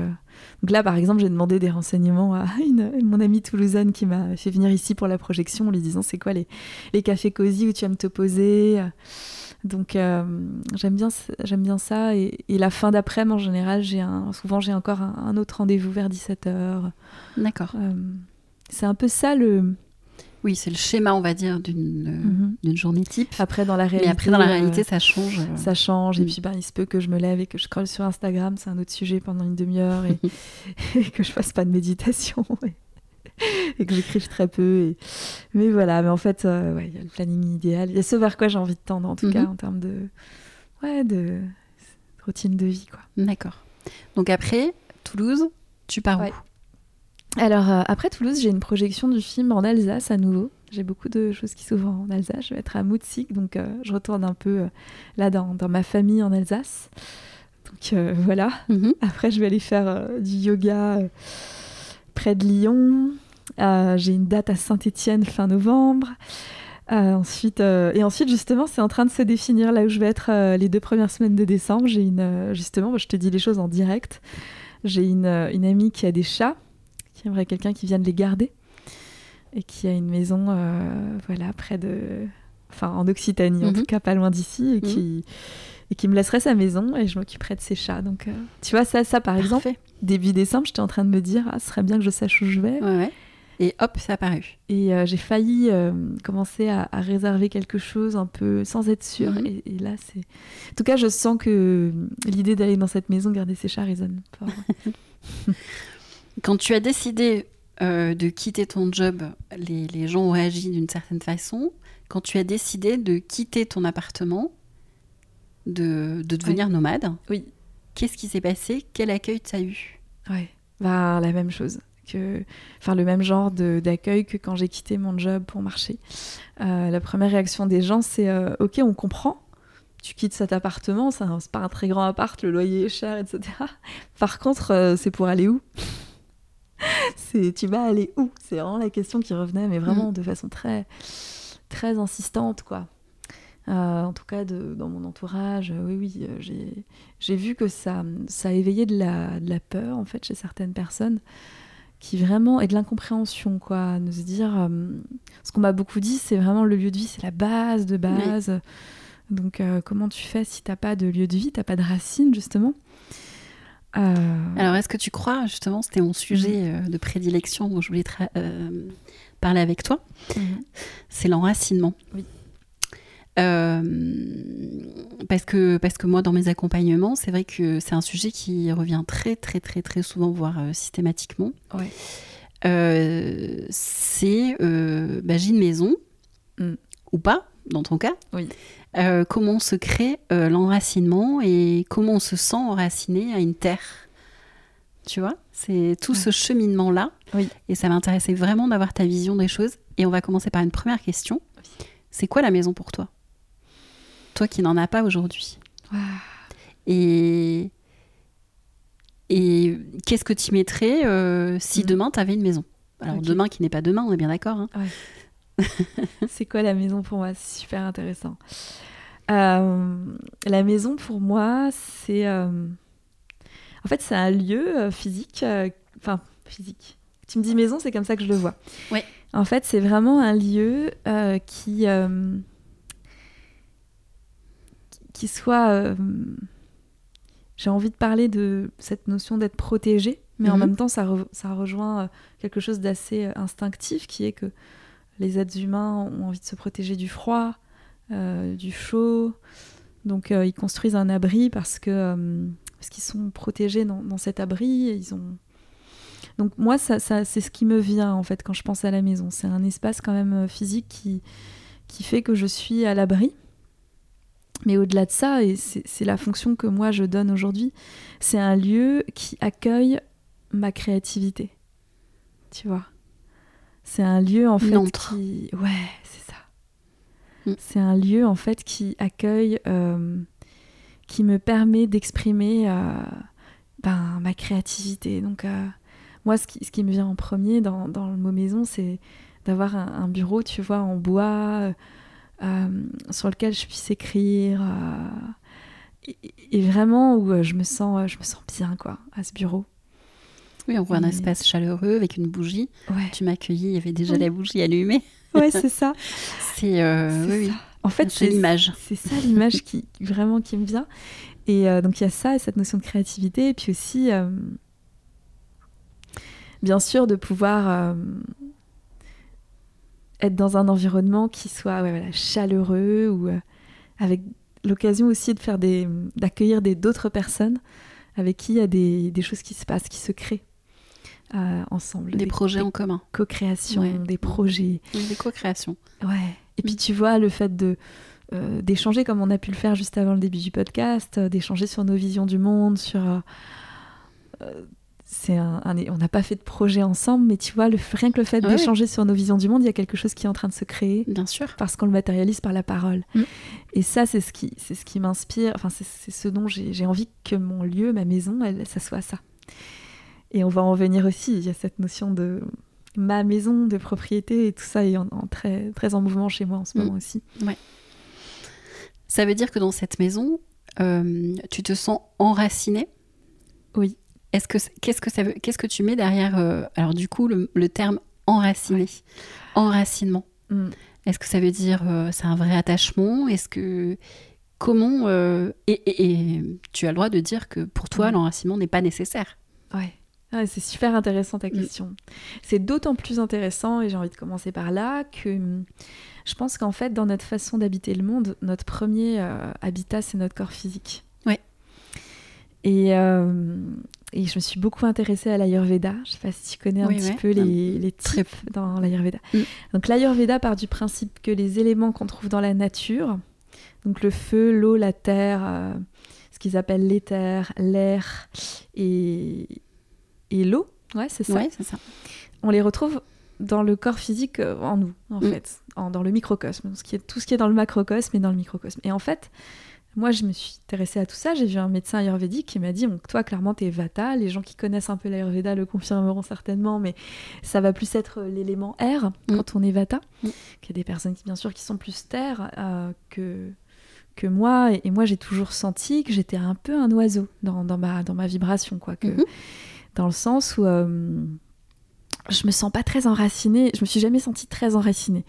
B: donc là, par exemple, j'ai demandé des renseignements à une, mon amie toulousaine qui m'a fait venir ici pour la projection en lui disant c'est quoi les, les cafés cosy où tu aimes te poser. Donc j'aime bien, bien ça. Et, la fin d'après-midi, en général, j'ai souvent j'ai encore un, un autre rendez-vous vers 17h.
A: D'accord.
B: c'est un peu ça le,
A: oui, c'est le schéma, on va dire, d'une mhm. journée type.
B: Après, dans la réalité,
A: Mais après, dans la réalité, ça change. Euh.
B: Ça change. Et mm. puis, ben, il se peut que je me lève et que je scrolle sur Instagram, c'est un autre sujet pendant une demi-heure, et, que je fasse pas de méditation. Et, que j'écrive très peu. Et... Mais voilà, mais en fait, euh, il y a le planning idéal. Il y a ce vers quoi j'ai envie de tendre, en tout cas, mhm. en termes de, ouais, de routine de vie. quoi.
A: D'accord. Donc après, Toulouse, tu pars où?
B: Alors, euh, après Toulouse, j'ai une projection du film en Alsace à nouveau. J'ai beaucoup de choses qui s'ouvrent en Alsace. Je vais être à Mutzig, donc euh, je retourne un peu euh, là dans, ma famille en Alsace Donc voilà.
A: Mhm.
B: Après, je vais aller faire du yoga près de Lyon. J'ai une date à Saint-Étienne fin novembre. Ensuite, et ensuite, justement, c'est en train de se définir là où je vais être les deux premières semaines de décembre. J'ai une, justement, je te dis les choses en direct. J'ai une, une amie qui a des chats, qui aimerait quelqu'un qui vienne les garder et qui a une maison, euh, voilà, près de, enfin, en Occitanie, en
A: Mhm.
B: tout cas pas loin d'ici, et qui et qui me laisserait sa maison et je m'occuperais de ses chats. Donc, euh, tu vois, ça, ça par exemple,
A: Parfait.
B: début décembre, j'étais en train de me dire, ah, ce serait bien que je sache où je vais.
A: Ouais, ouais. Et hop, c'est apparu.
B: Et euh, j'ai failli commencer à, à réserver quelque chose un peu sans être sûre.
A: Mhm.
B: et, et là, c'est. En tout cas, je sens que l'idée d'aller dans cette maison garder ses chats résonne fort.
A: Quand tu as décidé euh, de quitter ton job, les, les gens ont réagi d'une certaine façon. Quand tu as décidé de quitter ton appartement, de, de devenir nomade,
B: Oui.
A: qu'est-ce qui s'est passé? Quel accueil tu as eu?
B: Ouais. Bah, la même chose. Que... Enfin, le même genre d'accueil que quand j'ai quitté mon job pour marcher. Euh, la première réaction des gens, c'est euh, Ok, on comprend. Tu quittes cet appartement, c'est pas un très grand appart, le loyer est cher, etc. Par contre, euh, c'est pour aller où? C'est tu vas aller où? C'est vraiment la question qui revenait, mais vraiment de façon très, très insistante, quoi. Euh, en tout cas, de, dans mon entourage, euh, oui, oui, euh, j'ai j'ai vu que ça, ça a éveillé de la, de la peur, en fait, chez certaines personnes, qui vraiment, et de l'incompréhension, quoi, de se dire, euh, ce qu'on m'a beaucoup dit, c'est vraiment le lieu de vie, c'est la base de base. Donc, euh, comment tu fais si t'as pas de lieu de vie, t'as pas de racines, justement?
A: Alors, est-ce que tu crois, justement, c'était mon sujet euh, de prédilection où je voulais euh, parler avec toi,
B: mhm.
A: c'est l'enracinement.
B: Oui.
A: Euh, parce, que, parce que moi, dans mes accompagnements, c'est vrai que c'est un sujet qui revient très, très, très, très souvent, voire euh, systématiquement.
B: Ouais.
A: Euh, c'est, euh, bah, j'ai une maison,
B: Mm.
A: Ou pas, dans ton cas.
B: Oui.
A: Euh, comment se crée euh, l'enracinement et comment on se sent enraciné à une terre. Tu vois, c'est tout
B: Ouais.
A: ce cheminement-là.
B: Oui.
A: Et ça m'intéressait vraiment d'avoir ta vision des choses. Et on va commencer par une première question. C'est quoi la maison pour toi? Toi qui n'en as pas aujourd'hui. Et, et qu'est-ce que tu mettrais euh, si
B: Mm.
A: demain tu avais une maison? Alors demain qui n'est pas demain, on est bien d'accord. hein
B: C'est quoi la maison pour moi? C'est super intéressant. Euh, la maison pour moi, c'est. euh, En fait, c'est un lieu euh, physique. euh, Enfin, physique. Tu me dis maison, c'est comme ça que je le vois.
A: Ouais.
B: En fait, c'est vraiment un lieu qui. qui soit. J'ai envie de parler de cette notion d'être protégé, mais en
A: Mhm.
B: même temps, ça, re- ça rejoint quelque chose d'assez instinctif qui est que les êtres humains ont envie de se protéger du froid, euh, du chaud. Donc euh, ils construisent un abri parce que euh, parce qu'ils sont protégés dans, cet abri. Ils ont donc moi ça, c'est ce qui me vient en fait quand je pense à la maison. C'est un espace quand même physique qui qui fait que je suis à l'abri. Mais au-delà de ça, et c'est la fonction que moi je donne aujourd'hui, c'est un lieu qui accueille ma créativité. Tu vois? C'est un lieu en fait qui. Ouais, c'est ça.
A: Mm.
B: C'est un lieu en fait qui accueille, euh, qui me permet d'exprimer euh, ben, ma créativité. Donc, euh, moi, ce qui, ce qui me vient en premier dans, dans le mot maison, c'est d'avoir un, un bureau, tu vois, en bois, sur lequel je puisse écrire. et, et vraiment où je me sens, je me sens bien, quoi, à ce bureau.
A: Oui, on voit un espace chaleureux avec une bougie.
B: Ouais,
A: Tu m'as accueilli, il y avait déjà
B: Oui.
A: la bougie allumée.
B: ouais c'est ça.
A: C'est euh, oui, oui.
B: En fait,
A: c'est l'image.
B: C'est ça l'image qui vraiment qui me vient. Et euh, donc il y a ça, et cette notion de créativité, et puis aussi, euh, bien sûr, de pouvoir euh, être dans un environnement qui soit ouais, voilà, chaleureux ou avec l'occasion aussi de faire des d'accueillir des d'autres personnes avec qui il y a des, des choses qui se passent, qui se créent euh, ensemble.
A: Des projets en commun.
B: co-créations,
A: Ouais.
B: des projets.
A: Des co-créations.
B: Ouais. Et puis
A: Mm.
B: tu vois le fait de euh, d'échanger comme on a pu le faire juste avant le début du podcast, euh, d'échanger sur nos visions du monde, sur euh, c'est un, on n'a pas fait de projet ensemble, mais tu vois, le, rien que le fait d'échanger sur nos visions du monde, il y a quelque chose qui est en train de se créer.
A: Bien sûr.
B: Parce qu'on le matérialise par la parole. Mm. Et ça, c'est ce qui, c'est ce qui m'inspire. Enfin, c'est ce dont j'ai envie que mon lieu, ma maison, elle, ça soit ça. Et on va en venir aussi. Il y a cette notion de ma maison, de propriété, et tout ça est en, très, très en mouvement chez moi en ce mm. moment aussi.
A: Ouais. Ça veut dire que dans cette maison, euh, tu te sens enraciné
B: Oui.
A: Est-ce que qu'est-ce que ça veut Qu'est-ce que tu mets derrière euh, Alors du coup, le, terme enraciné, enracinement? Mm. Est-ce que ça veut dire euh, c'est un vrai attachement? Est-ce que comment et, tu as le droit de dire que pour toi, mm. l'enracinement n'est pas nécessaire?
B: Ouais. Ah, c'est super intéressant ta mm. question. C'est d'autant plus intéressant, et j'ai envie de commencer par là, que hum, je pense qu'en fait, dans notre façon d'habiter le monde, notre premier euh, habitat, c'est notre corps physique.
A: Oui.
B: Et, euh, et, je me suis beaucoup intéressée à l'Ayurveda. Je ne sais pas si tu connais un petit peu les, les types dans l'Ayurveda. Mm. Donc l'Ayurveda part du principe que les éléments qu'on trouve dans la nature, donc le feu, l'eau, la terre, euh, ce qu'ils appellent l'éther, l'air et, et l'eau, ouais, c'est ça.
A: ça.
B: On les retrouve dans le corps physique euh, en nous, en mm. fait, dans le microcosme. Ce qui est, tout ce qui est dans le macrocosme et dans le microcosme. Et en fait, moi, je me suis intéressée à tout ça. J'ai vu un médecin ayurvédique qui m'a dit Toi, clairement, tu es Vata. Les gens qui connaissent un peu l'ayurveda le confirmeront certainement, mais ça va plus être l'élément air mm. quand on est Vata. Mm. Il y a des personnes, qui, bien sûr, qui sont plus terre euh, que, que moi. Et, moi, j'ai toujours senti que j'étais un peu un oiseau dans, dans, ma, dans ma vibration, quoi. Que, mm-hmm. Dans le sens où. Euh, je me sens pas très enracinée. Je me suis jamais sentie très enracinée.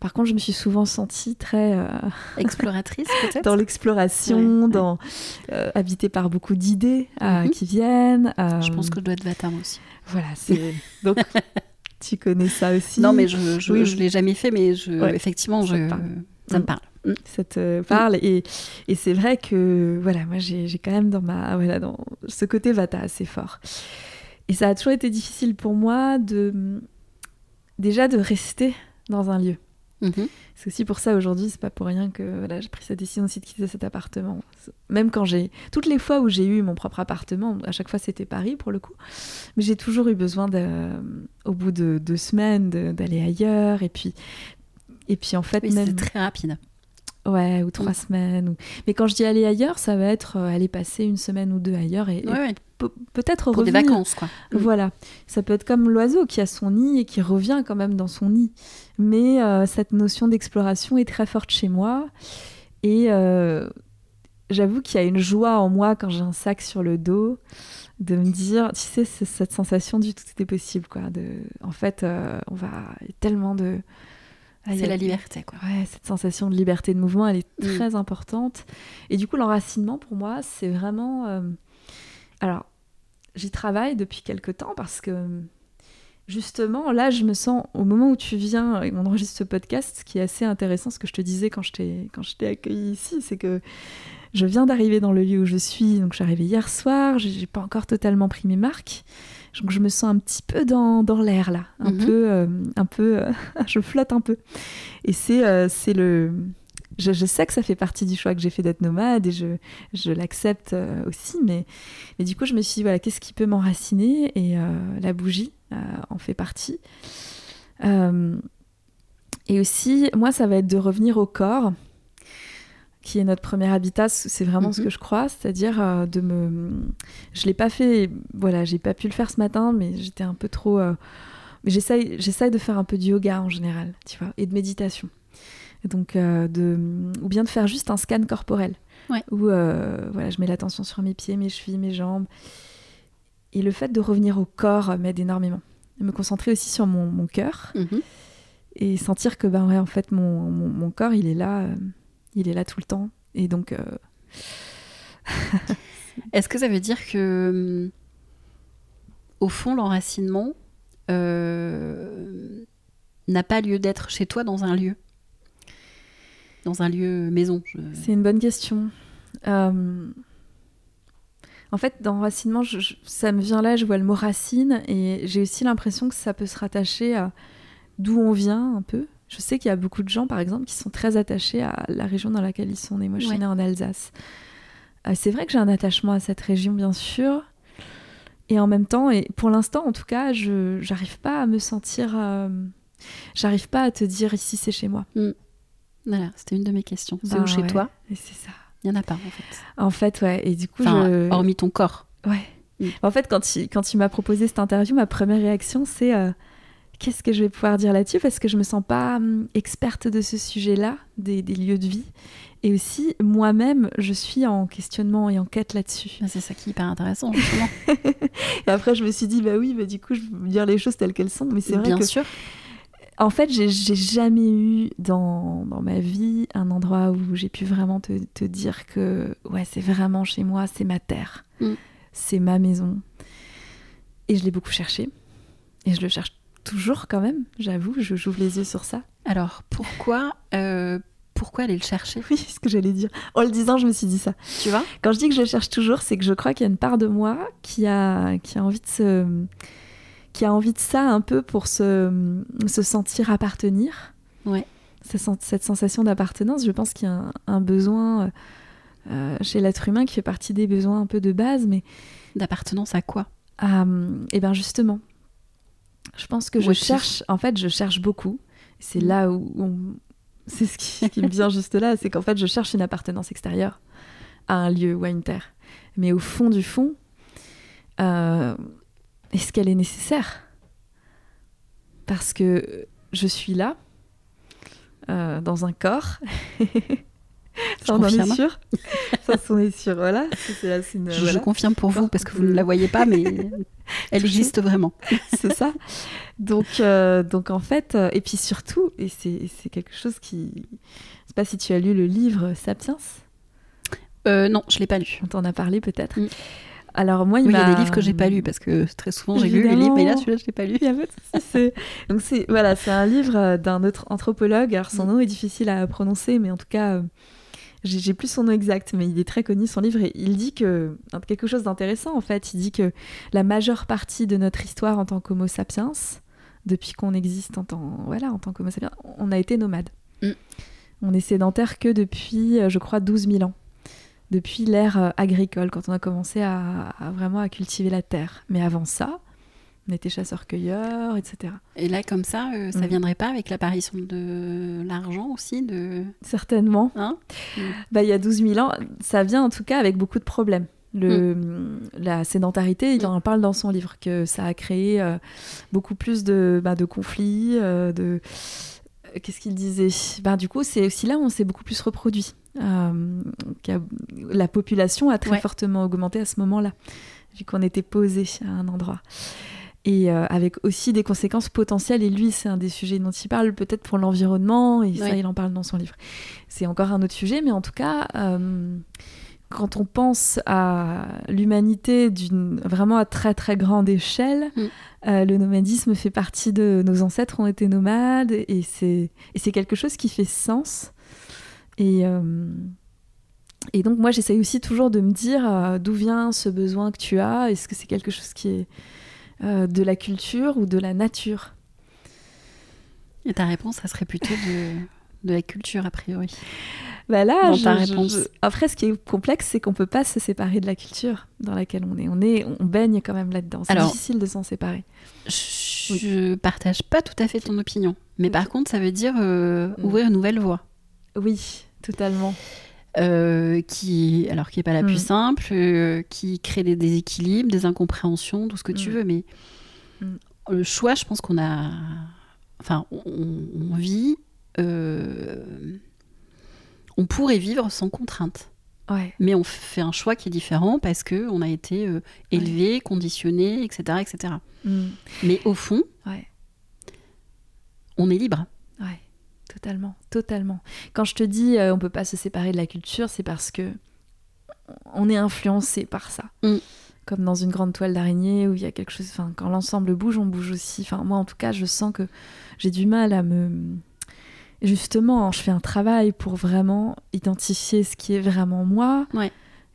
B: Par contre, je me suis souvent sentie très euh,
A: exploratrice, peut-être?
B: dans l'exploration, dans euh, habitée par beaucoup d'idées euh, mhm. qui viennent.
A: Je pense que je dois être Vata aussi.
B: Voilà, c'est donc tu connais ça aussi.
A: Non, mais je je, je l'ai jamais fait, mais je, effectivement, ça, je, ça me parle.
B: Ça te parle et, et c'est vrai que voilà, moi j'ai quand même dans ma voilà dans ce côté Vata assez fort. Et ça a toujours été difficile pour moi de déjà de rester dans un lieu. Mhm. C'est aussi pour ça aujourd'hui, c'est pas pour rien que voilà, j'ai pris cette décision aussi de quitter cet appartement. Même quand j'ai toutes les fois où j'ai eu mon propre appartement, à chaque fois c'était Paris pour le coup, mais j'ai toujours eu besoin de, au bout de deux semaines d'aller ailleurs et puis et puis en fait
A: oui, même très rapide.
B: Ouais, ou trois mm. semaines. Mais quand je dis aller ailleurs, ça va être euh, aller passer une semaine ou deux ailleurs et, peut-être
A: Pour des vacances, quoi.
B: Mm. Voilà. Ça peut être comme l'oiseau qui a son nid et qui revient quand même dans son nid. Mais euh, cette notion d'exploration est très forte chez moi. Et euh, j'avoue qu'il y a une joie en moi quand j'ai un sac sur le dos de me dire, tu sais, c'est cette sensation du tout est possible, quoi. De, en fait, on va il y a tellement de
A: ah, c'est la liberté, quoi.
B: Ouais, cette sensation de liberté de mouvement, elle est mm. très importante. Et du coup, l'enracinement, pour moi, c'est vraiment... Euh, alors, j'y travaille depuis quelques temps parce que, justement, là, je me sens, au moment où tu viens et on enregistre ce podcast, ce qui est assez intéressant, ce que je te disais quand je t'ai, quand je t'ai accueilli ici, c'est que je viens d'arriver dans le lieu où je suis. Donc, je suis arrivée hier soir, j'ai pas encore totalement pris mes marques. Donc je me sens un petit peu dans, dans l'air là, un mhm. peu, euh, un peu, euh, je flotte un peu. Et c'est euh, c'est le, je, je, sais que ça fait partie du choix que j'ai fait d'être nomade et je, je l'accepte aussi, mais, mais du coup je me suis dit voilà qu'est-ce qui peut m'enraciner? Et la bougie en fait partie. et aussi moi ça va être de revenir au corps qui est notre premier habitat, c'est vraiment ce mhm. que je crois, c'est-à-dire euh, de me. Je l'ai pas fait, voilà, j'ai pas pu le faire ce matin, mais j'étais un peu trop. Euh, j'essaye, j'essaye de faire un peu de yoga en général, tu vois, et de méditation. donc, euh, de, ou bien de faire juste un scan corporel, où voilà, je mets l'attention sur mes pieds, mes chevilles, mes jambes. Et le fait de revenir au corps m'aide énormément. me concentrer aussi sur mon, mon cœur mhm. et sentir que, ben ouais, en fait, mon, mon, mon corps, il est là il est là tout le temps. Et donc. Euh,
A: Est-ce que ça veut dire que, au fond, l'enracinement euh, n'a pas lieu d'être chez toi dans un lieu? Dans un lieu maison
B: C'est une bonne question. Euh, en fait, dans l'enracinement, ça me vient là, je vois le mot racine, et j'ai aussi l'impression que ça peut se rattacher à d'où on vient un peu. Je sais qu'il y a beaucoup de gens, par exemple, qui sont très attachés à la région dans laquelle ils sont nés. Moi, je suis née en Alsace. Euh, c'est vrai que j'ai un attachement à cette région, bien sûr. Et en même temps, et pour l'instant en tout cas, je j'arrive pas à me sentir. euh, j'arrive pas à te dire ici c'est chez moi.
A: Voilà, c'était une de mes questions. C'est
B: Ben
A: où chez
B: ouais,
A: toi
B: Et c'est ça.
A: Il n'y en a pas en fait.
B: En fait, ouais. Et du coup,
A: Enfin,
B: je.
A: hormis ton corps.
B: Ouais.
A: Mm.
B: En fait, quand il, quand il m'a proposé cette interview, ma première réaction, c'est euh, qu'est-ce que je vais pouvoir dire là-dessus? Parce que je me sens pas hum, experte de ce sujet-là, des, des lieux de vie. Et aussi, moi-même, je suis en questionnement et en quête là-dessus.
A: Ah, C'est ça qui est hyper intéressant, justement.
B: Et après, je me suis dit, bah oui, bah du coup, je vais dire les choses telles qu'elles sont. Mais c'est vrai
A: Bien
B: que,
A: sûr.
B: en fait, j'ai j'ai jamais eu dans, dans ma vie un endroit où j'ai pu vraiment te, te dire que, ouais, c'est vraiment chez moi, c'est ma terre,
A: Mm.
B: c'est ma maison. Et je l'ai beaucoup cherché. Et je le cherche toujours quand même, j'avoue, je- j'ouvre les yeux sur ça.
A: Alors, pourquoi, euh, pourquoi aller le chercher?
B: Oui, c'est ce que j'allais dire. En le disant, je me suis dit ça.
A: Tu vois?
B: Quand je dis que je le cherche toujours, c'est que je crois qu'il y a une part de moi qui a, qui a envie de se, qui a envie de ça un peu pour se, se sentir appartenir.
A: Ouais.
B: Cette sensation d'appartenance, je pense qu'il y a un, un besoin euh, chez l'être humain qui fait partie des besoins un peu de base, mais
A: D'appartenance à quoi?
B: et bien justement, je pense que je cherche, en fait, je cherche beaucoup. C'est
A: Mm.
B: là où on- c'est ce qui, ce qui me vient juste là, c'est qu'en fait, je cherche une appartenance extérieure à un lieu ou à une terre. Mais au fond du fond, euh, est-ce qu'elle est nécessaire? Parce que je suis là, euh, dans un corps. Ça, on en est sûr. Ça, on est sûr. Voilà. Là, une-
A: je, je
B: voilà.
A: confirme pour vous parce que vous ne la voyez pas, mais elle existe vraiment.
B: c'est ça. Donc, euh, donc en fait, euh, et puis surtout, et c'est c'est quelque chose qui. Je sais pas si tu as lu le livre Sapiens,
A: Euh, non, je l'ai pas lu.
B: on t'en a parlé peut-être.
A: Mm.
B: Alors moi, il
A: Oui, y a des livres que j'ai pas lus parce que très souvent j'ai lu les livres, mais là celui-là je l'ai pas lu.
B: Donc c'est voilà, c'est un livre d'un autre anthropologue. Alors son
A: Mm.
B: nom est difficile à prononcer, mais en tout cas, j'ai plus son nom exact, mais il est très connu son livre et il dit que quelque chose d'intéressant en fait. Il dit que la majeure partie de notre histoire en tant qu'Homo sapiens, depuis qu'on existe en tant voilà en tant qu'Homo sapiens, on a été nomade.
A: Mm.
B: On est sédentaire que depuis, euh, je crois, 12 000 ans. Depuis l'ère euh, agricole, quand on a commencé à, à vraiment à cultiver la terre. Mais avant ça, on était chasseurs-cueilleurs, etc.
A: Et là, comme ça, euh, ça
B: Mm.
A: viendrait pas avec l'apparition de l'argent aussi de...
B: Certainement.
A: Hein
B: Bah, il y a 12 000 ans, ça vient en tout cas avec beaucoup de problèmes. Le, La sédentarité, il en parle dans son livre, que ça a créé euh, beaucoup plus de, bah, de conflits, euh, de... Qu'est-ce qu'il disait? Bah, Du coup, c'est aussi là où on s'est beaucoup plus reproduit. La population a très
A: Ouais.
B: fortement augmenté à ce moment-là, vu qu'on était posé à un endroit. Et euh, avec aussi des conséquences potentielles, et lui, c'est un des sujets dont il parle, peut-être pour l'environnement, et ça, il en parle dans son livre. C'est encore un autre sujet, mais en tout cas, euh, quand on pense à l'humanité d'une vraiment à très très grande échelle,
A: Mm.
B: euh, le nomadisme fait partie de nos ancêtres ont été nomades et c'est quelque chose qui fait sens. Et et donc moi j'essaye aussi toujours de me dire d'où vient ce besoin que tu as? Est-ce que c'est quelque chose qui est euh, de la culture ou de la nature
A: Et ta réponse, ça serait plutôt de, de la culture, a priori.
B: Bah là,
A: Dans
B: je-
A: ta réponse.
B: je- Après, ce qui est complexe, c'est qu'on peut pas se séparer de la culture dans laquelle on est. On est, on baigne quand même là-dedans. C'est difficile de s'en séparer.
A: Je partage pas tout à fait ton opinion. Mais par contre, ça veut dire euh,
B: Mm.
A: ouvrir une nouvelle voie.
B: Oui, totalement.
A: Euh, qui, alors qui est pas la
B: Mm.
A: plus simple, euh, qui crée des déséquilibres, des incompréhensions, tout ce que tu
B: Mm.
A: veux. Mais
B: Mm.
A: le choix, je pense qu'on a. Enfin, on, on vit. euh, On pourrait vivre sans contrainte.
B: Ouais.
A: Mais on fait un choix qui est différent parce que on a été élevé, conditionné, etc., etc.
B: Mm.
A: Mais au fond,
B: Ouais.
A: on est libre.
B: Totalement, totalement. Quand je te dis euh, on peut pas se séparer de la culture, c'est parce que on est influencé par ça.
A: Mm.
B: Comme dans une grande toile d'araignée où il y a quelque chose. Enfin, quand l'ensemble bouge, on bouge aussi. Enfin, moi, en tout cas, je sens que j'ai du mal à me. Justement, je fais un travail pour vraiment identifier ce qui est vraiment moi
A: Ouais.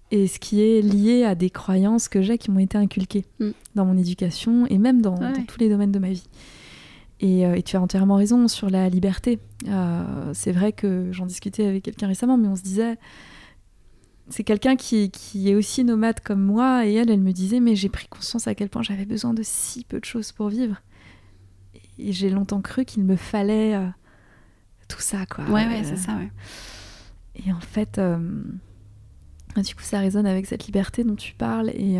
B: et ce qui est lié à des croyances que j'ai qui m'ont été inculquées
A: Mm.
B: dans mon éducation et même dans,
A: Ouais.
B: dans tous les domaines de ma vie. Et, euh, et tu as entièrement raison sur la liberté. Euh, c'est vrai que j'en discutais avec quelqu'un récemment, mais on se disait, c'est quelqu'un qui, qui, est aussi nomade comme moi, et elle, elle me disait, mais j'ai pris conscience à quel point j'avais besoin de si peu de choses pour vivre. Et j'ai longtemps cru qu'il me fallait euh, tout ça, quoi.
A: Ouais, ouais, c'est ça, ouais.
B: Et en fait, du coup, ça résonne avec cette liberté dont tu parles. Et,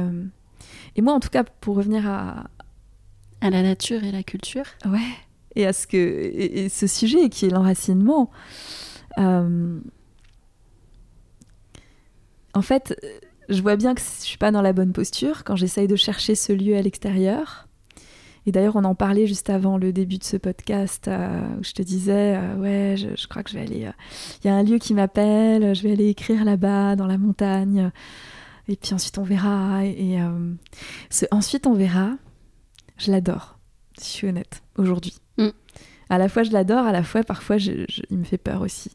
B: et moi, en tout cas, pour revenir à...
A: À la nature et la culture.
B: Ouais. Et à ce, que, et, ce sujet qui est l'enracinement. Euh, en fait, je vois bien que je suis pas dans la bonne posture quand j'essaye de chercher ce lieu à l'extérieur. Et d'ailleurs, on en parlait juste avant le début de ce podcast euh, où je te disais, euh, ouais, je, crois que je vais aller. Il y a un lieu qui m'appelle, je vais aller écrire là-bas, dans la montagne. Et puis ensuite, on verra. Et, ensuite, on verra, je l'adore, si je suis honnête, aujourd'hui. Mm. À la fois, je l'adore, à la fois, parfois, il me fait peur aussi.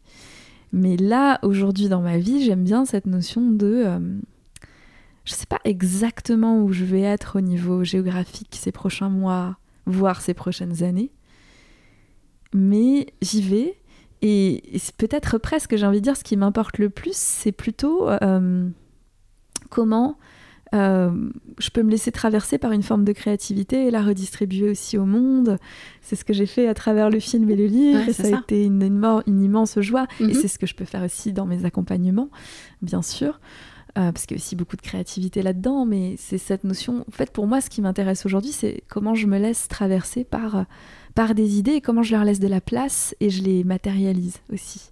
B: Mais là, aujourd'hui, dans ma vie, j'aime bien cette notion de je ne sais pas exactement où je vais être au niveau géographique ces prochains mois, voire ces prochaines années. Mais j'y vais. Et, peut-être presque, j'ai envie de dire, ce qui m'importe le plus, c'est plutôt euh, comment euh, je peux me laisser traverser par une forme de créativité et la redistribuer aussi au monde. C'est ce que j'ai fait à travers le film et le livre, et ça, a été une, une, immense joie. Et mhm. c'est ce que je peux faire aussi dans mes accompagnements, bien sûr. Euh, parce qu'il y a aussi beaucoup de créativité là-dedans, mais c'est cette notion. En fait, pour moi, ce qui m'intéresse aujourd'hui, c'est comment je me laisse traverser par, par des idées et comment je leur laisse de la place et je les matérialise aussi.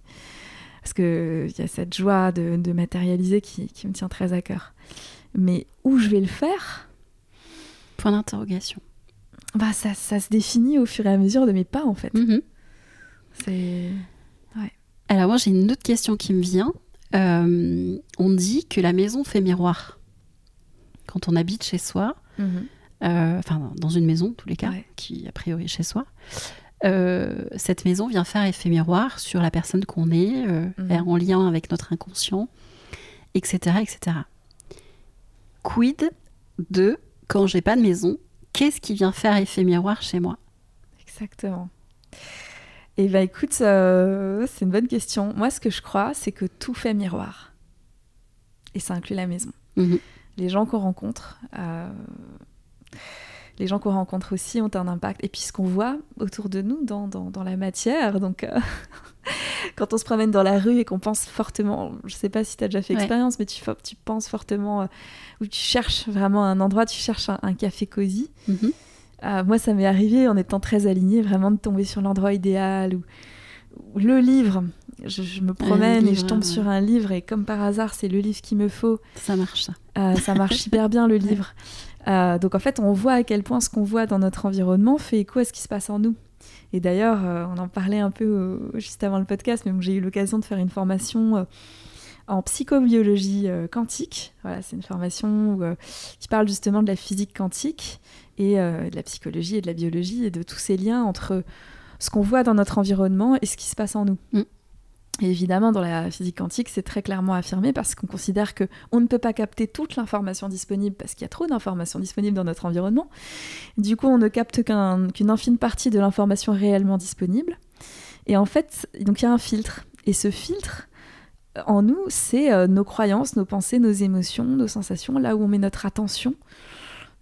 B: Parce qu'il y a cette joie de, de matérialiser qui, qui, me tient très à cœur. Mais où je vais le faire?
A: Point d'interrogation.
B: Bah, ça, ça, se définit au fur et à mesure de mes pas, en fait. C'est. Ouais.
A: Alors, moi, j'ai une autre question qui me vient. Euh, on dit que la maison fait miroir. Quand on habite chez soi, mhm. euh, enfin dans une maison, en tous les cas, qui a priori est chez soi, euh, cette maison vient faire effet miroir sur la personne qu'on est, mhm. en lien avec notre inconscient, etc., etc. Quid de quand j'ai pas de maison, qu'est-ce qui vient faire effet miroir chez moi?
B: Exactement. Eh bien, écoute, euh, c'est une bonne question. Moi, ce que je crois, c'est que tout fait miroir. Et ça inclut la maison. Mhm. Les gens qu'on rencontre, euh, les gens qu'on rencontre aussi ont un impact. Et puis, ce qu'on voit autour de nous dans, dans, la matière. Donc, euh, quand on se promène dans la rue et qu'on pense fortement, je ne sais pas si tu as déjà fait expérience, mais tu, tu penses fortement, ou tu cherches vraiment un endroit, tu cherches un, café cosy. Mhm. Ah, moi, ça m'est arrivé en étant très alignée, vraiment de tomber sur l'endroit idéal ou, le livre. Je, me promène et je tombe sur un livre et comme par hasard, c'est le livre qu'il me faut.
A: Ça marche, ça.
B: Euh, ça marche hyper bien, le livre. Euh, donc en fait, on voit à quel point ce qu'on voit dans notre environnement fait écho à ce qui se passe en nous. Et d'ailleurs, euh, on en parlait un peu juste avant le podcast, mais j'ai eu l'occasion de faire une formation en psychobiologie quantique. Voilà, c'est une formation qui parle justement de la physique quantique et euh, de la psychologie et de la biologie et de tous ces liens entre ce qu'on voit dans notre environnement et ce qui se passe en nous. Mm. Évidemment, dans la physique quantique, c'est très clairement affirmé parce qu'on considère que on ne peut pas capter toute l'information disponible parce qu'il y a trop d'informations disponibles dans notre environnement. Du coup, on ne capte qu'une infime partie de l'information réellement disponible. Et en fait, donc il y a un filtre. Et ce filtre, en nous, c'est euh, nos croyances, nos pensées, nos émotions, nos sensations, là où on met notre attention,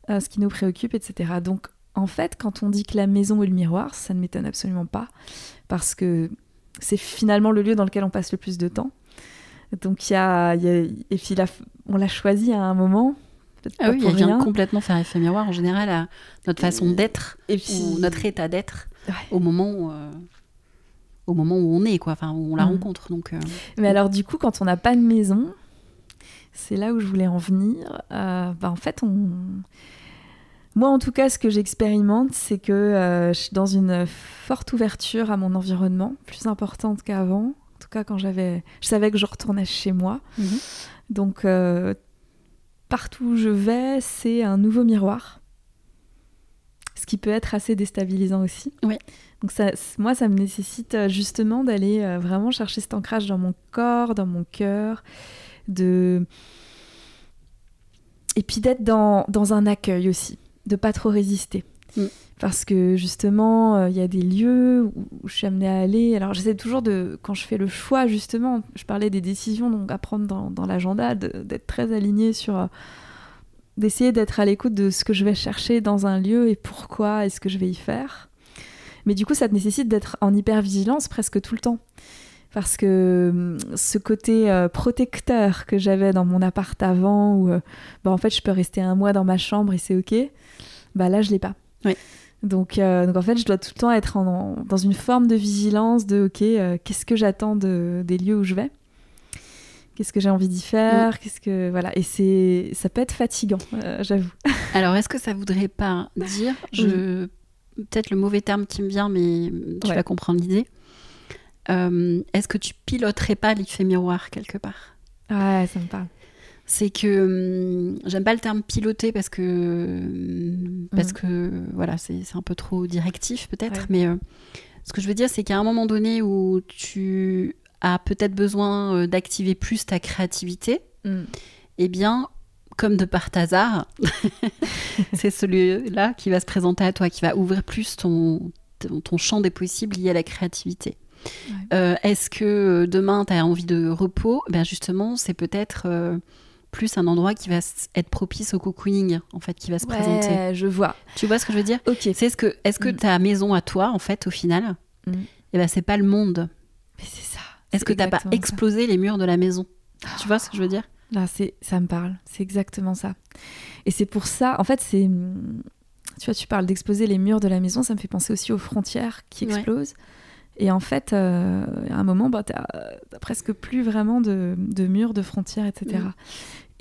B: euh, ce qui nous préoccupe, etc. Donc, en fait, quand on dit que la maison est le miroir, ça ne m'étonne absolument pas, parce que c'est finalement le lieu dans lequel on passe le plus de temps. Donc, il y a, Et puis, on l'a choisi à un moment.
A: Ah oui, elle vient complètement faire effet miroir en général à notre façon d'être et puis... ou notre état d'être au moment où, euh, au moment où on est quoi, enfin où on la mm. rencontre. Donc. Euh,
B: Mais alors du coup, quand on n'a pas de maison, c'est là où je voulais en venir. bah, en fait, on moi, en tout cas, ce que j'expérimente, c'est que euh, je suis dans une forte ouverture à mon environnement, plus importante qu'avant. En tout cas, quand j'avais, je savais que je retournais chez moi. Mhm. Donc, euh, partout où je vais, c'est un nouveau miroir. Ce qui peut être assez déstabilisant aussi.
A: Oui.
B: Donc, ça, moi, ça me nécessite euh, justement d'aller vraiment chercher cet ancrage dans mon corps, dans mon cœur, de et puis d'être dans, dans, un accueil aussi de pas trop résister.
A: Mm.
B: Parce que justement, euh, il y a des lieux où, où je suis amenée à aller. Alors j'essaie toujours de, quand je fais le choix, justement, je parlais des décisions donc à prendre dans, dans l'agenda, d'être très alignée sur. euh, d'essayer d'être à l'écoute de ce que je vais chercher dans un lieu et pourquoi est-ce que je vais y faire. Mais du coup, ça te nécessite d'être en hyper-vigilance presque tout le temps. Parce que hum, ce côté euh, protecteur que j'avais dans mon appart avant, où euh, bah, en fait je peux rester un mois dans ma chambre et c'est ok, bah là je l'ai pas.
A: Oui.
B: Donc, euh, donc en fait je dois tout le temps être en- en- dans une forme de vigilance de ok, euh, qu'est-ce que j'attends de, des lieux où je vais? Qu'est-ce que j'ai envie d'y faire? Qu'est-ce que voilà et c'est ça peut être fatigant, euh, j'avoue.
A: Alors, est-ce que ça voudrait pas dire, je peut-être le mauvais terme qui me vient, mais tu
B: Ouais.
A: vas comprendre l'idée. Euh, est-ce que tu piloterais pas l'effet miroir quelque part?
B: Ouais, ça me parle.
A: C'est que hum, j'aime pas le terme piloter parce que hum, parce
B: Mhm.
A: que voilà c'est un peu trop directif peut-être,
B: Ouais.
A: mais euh, ce que je veux dire c'est qu'à un moment donné où tu as peut-être besoin euh, d'activer plus ta créativité, eh bien, comme de par hasard, c'est celui-là qui va se présenter à toi, qui va ouvrir plus ton, ton, ton champ des possibles lié à la créativité.
B: Ouais.
A: Euh, Est-ce que euh, demain, tu as envie de repos? Ben Justement, c'est peut-être euh, plus un endroit qui va être propice au cocooning, en fait, qui va se présenter.
B: Je vois.
A: Tu vois ce que je veux dire?
B: Ok.
A: C'est ce que, Est-ce que
B: Mm.
A: ta maison à toi, en fait, au final,
B: Mm.
A: eh ben, c'est pas le monde?
B: Mais c'est ça.
A: Est-ce
B: C'est
A: que t'as pas
B: ça.
A: explosé les murs de la maison? Tu vois ce que je veux dire?
B: Là, c'est, ça me parle. C'est exactement ça. Et c'est pour ça, en fait, c'est. Tu vois, tu parles d'exploser les murs de la maison, ça me fait penser aussi aux frontières qui
A: Ouais.
B: Et en fait, euh, à un moment, bah, t'as, presque plus vraiment de, de murs, de frontières, etc.
A: Mhm.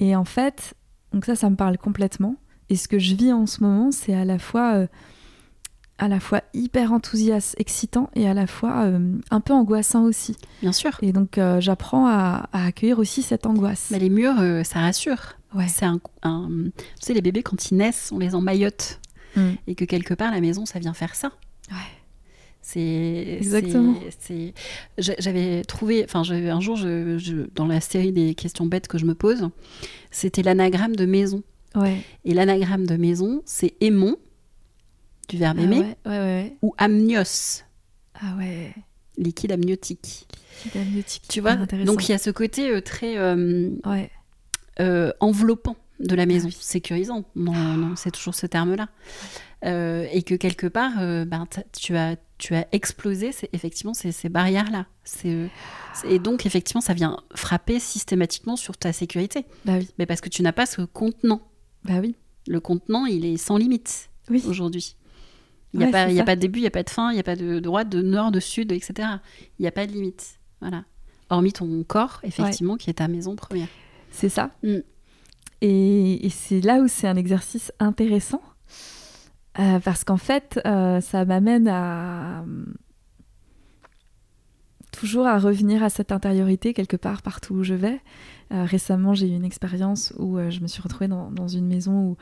B: Et en fait, donc ça, ça me parle complètement. Et ce que je vis en ce moment, c'est à la fois, euh, à la fois hyper enthousiaste, excitant, et à la fois euh, un peu angoissant aussi.
A: Bien sûr.
B: Et donc, euh, j'apprends à, à accueillir aussi cette angoisse.
A: Mais les murs, euh, ça rassure.
B: Ouais.
A: C'est un, un- Tu sais, les bébés, quand ils naissent, on les emmaillote.
B: Mm.
A: Et que quelque part, la maison, ça vient faire ça.
B: Ouais.
A: C'est.
B: Exactement.
A: J'avais trouvé. Enfin, un jour, je, je- dans la série des questions bêtes que je me pose, c'était l'anagramme de maison.
B: Ouais.
A: Et l'anagramme de maison, c'est aimon, du verbe
B: Ah
A: aimer,
B: ouais,
A: ou amnios,
B: Ah ouais.
A: liquide amniotique.
B: Liquide amniotique.
A: Tu vois. Donc, il y a ce côté euh, très. euh, euh, enveloppant de la maison,
B: Ah oui.
A: sécurisant. Non, non, c'est toujours ce terme-là. Euh, et que quelque part, euh, ben, tu, as, tu as explosé c'est, effectivement ces, ces barrières-là. C'est, et donc, effectivement, ça vient frapper systématiquement sur ta sécurité.
B: Bah oui.
A: Mais parce que tu n'as pas ce contenant.
B: Bah oui.
A: Le contenant, il est sans limite
B: Oui.
A: aujourd'hui. Il n'y a,
B: Ouais,
A: pas- y a pas de début, il n'y a pas de fin, il n'y a pas de droite, de nord, de sud, etc. Il n'y a pas de limite. Voilà. Hormis ton corps, effectivement, qui est ta maison première.
B: C'est ça.
A: Mm.
B: Et, et c'est là où c'est un exercice intéressant. Euh, parce qu'en fait, euh, ça m'amène à. Toujours à revenir à cette intériorité quelque part partout où je vais. Euh, récemment, j'ai eu une expérience où euh, je me suis retrouvée dans, une maison où,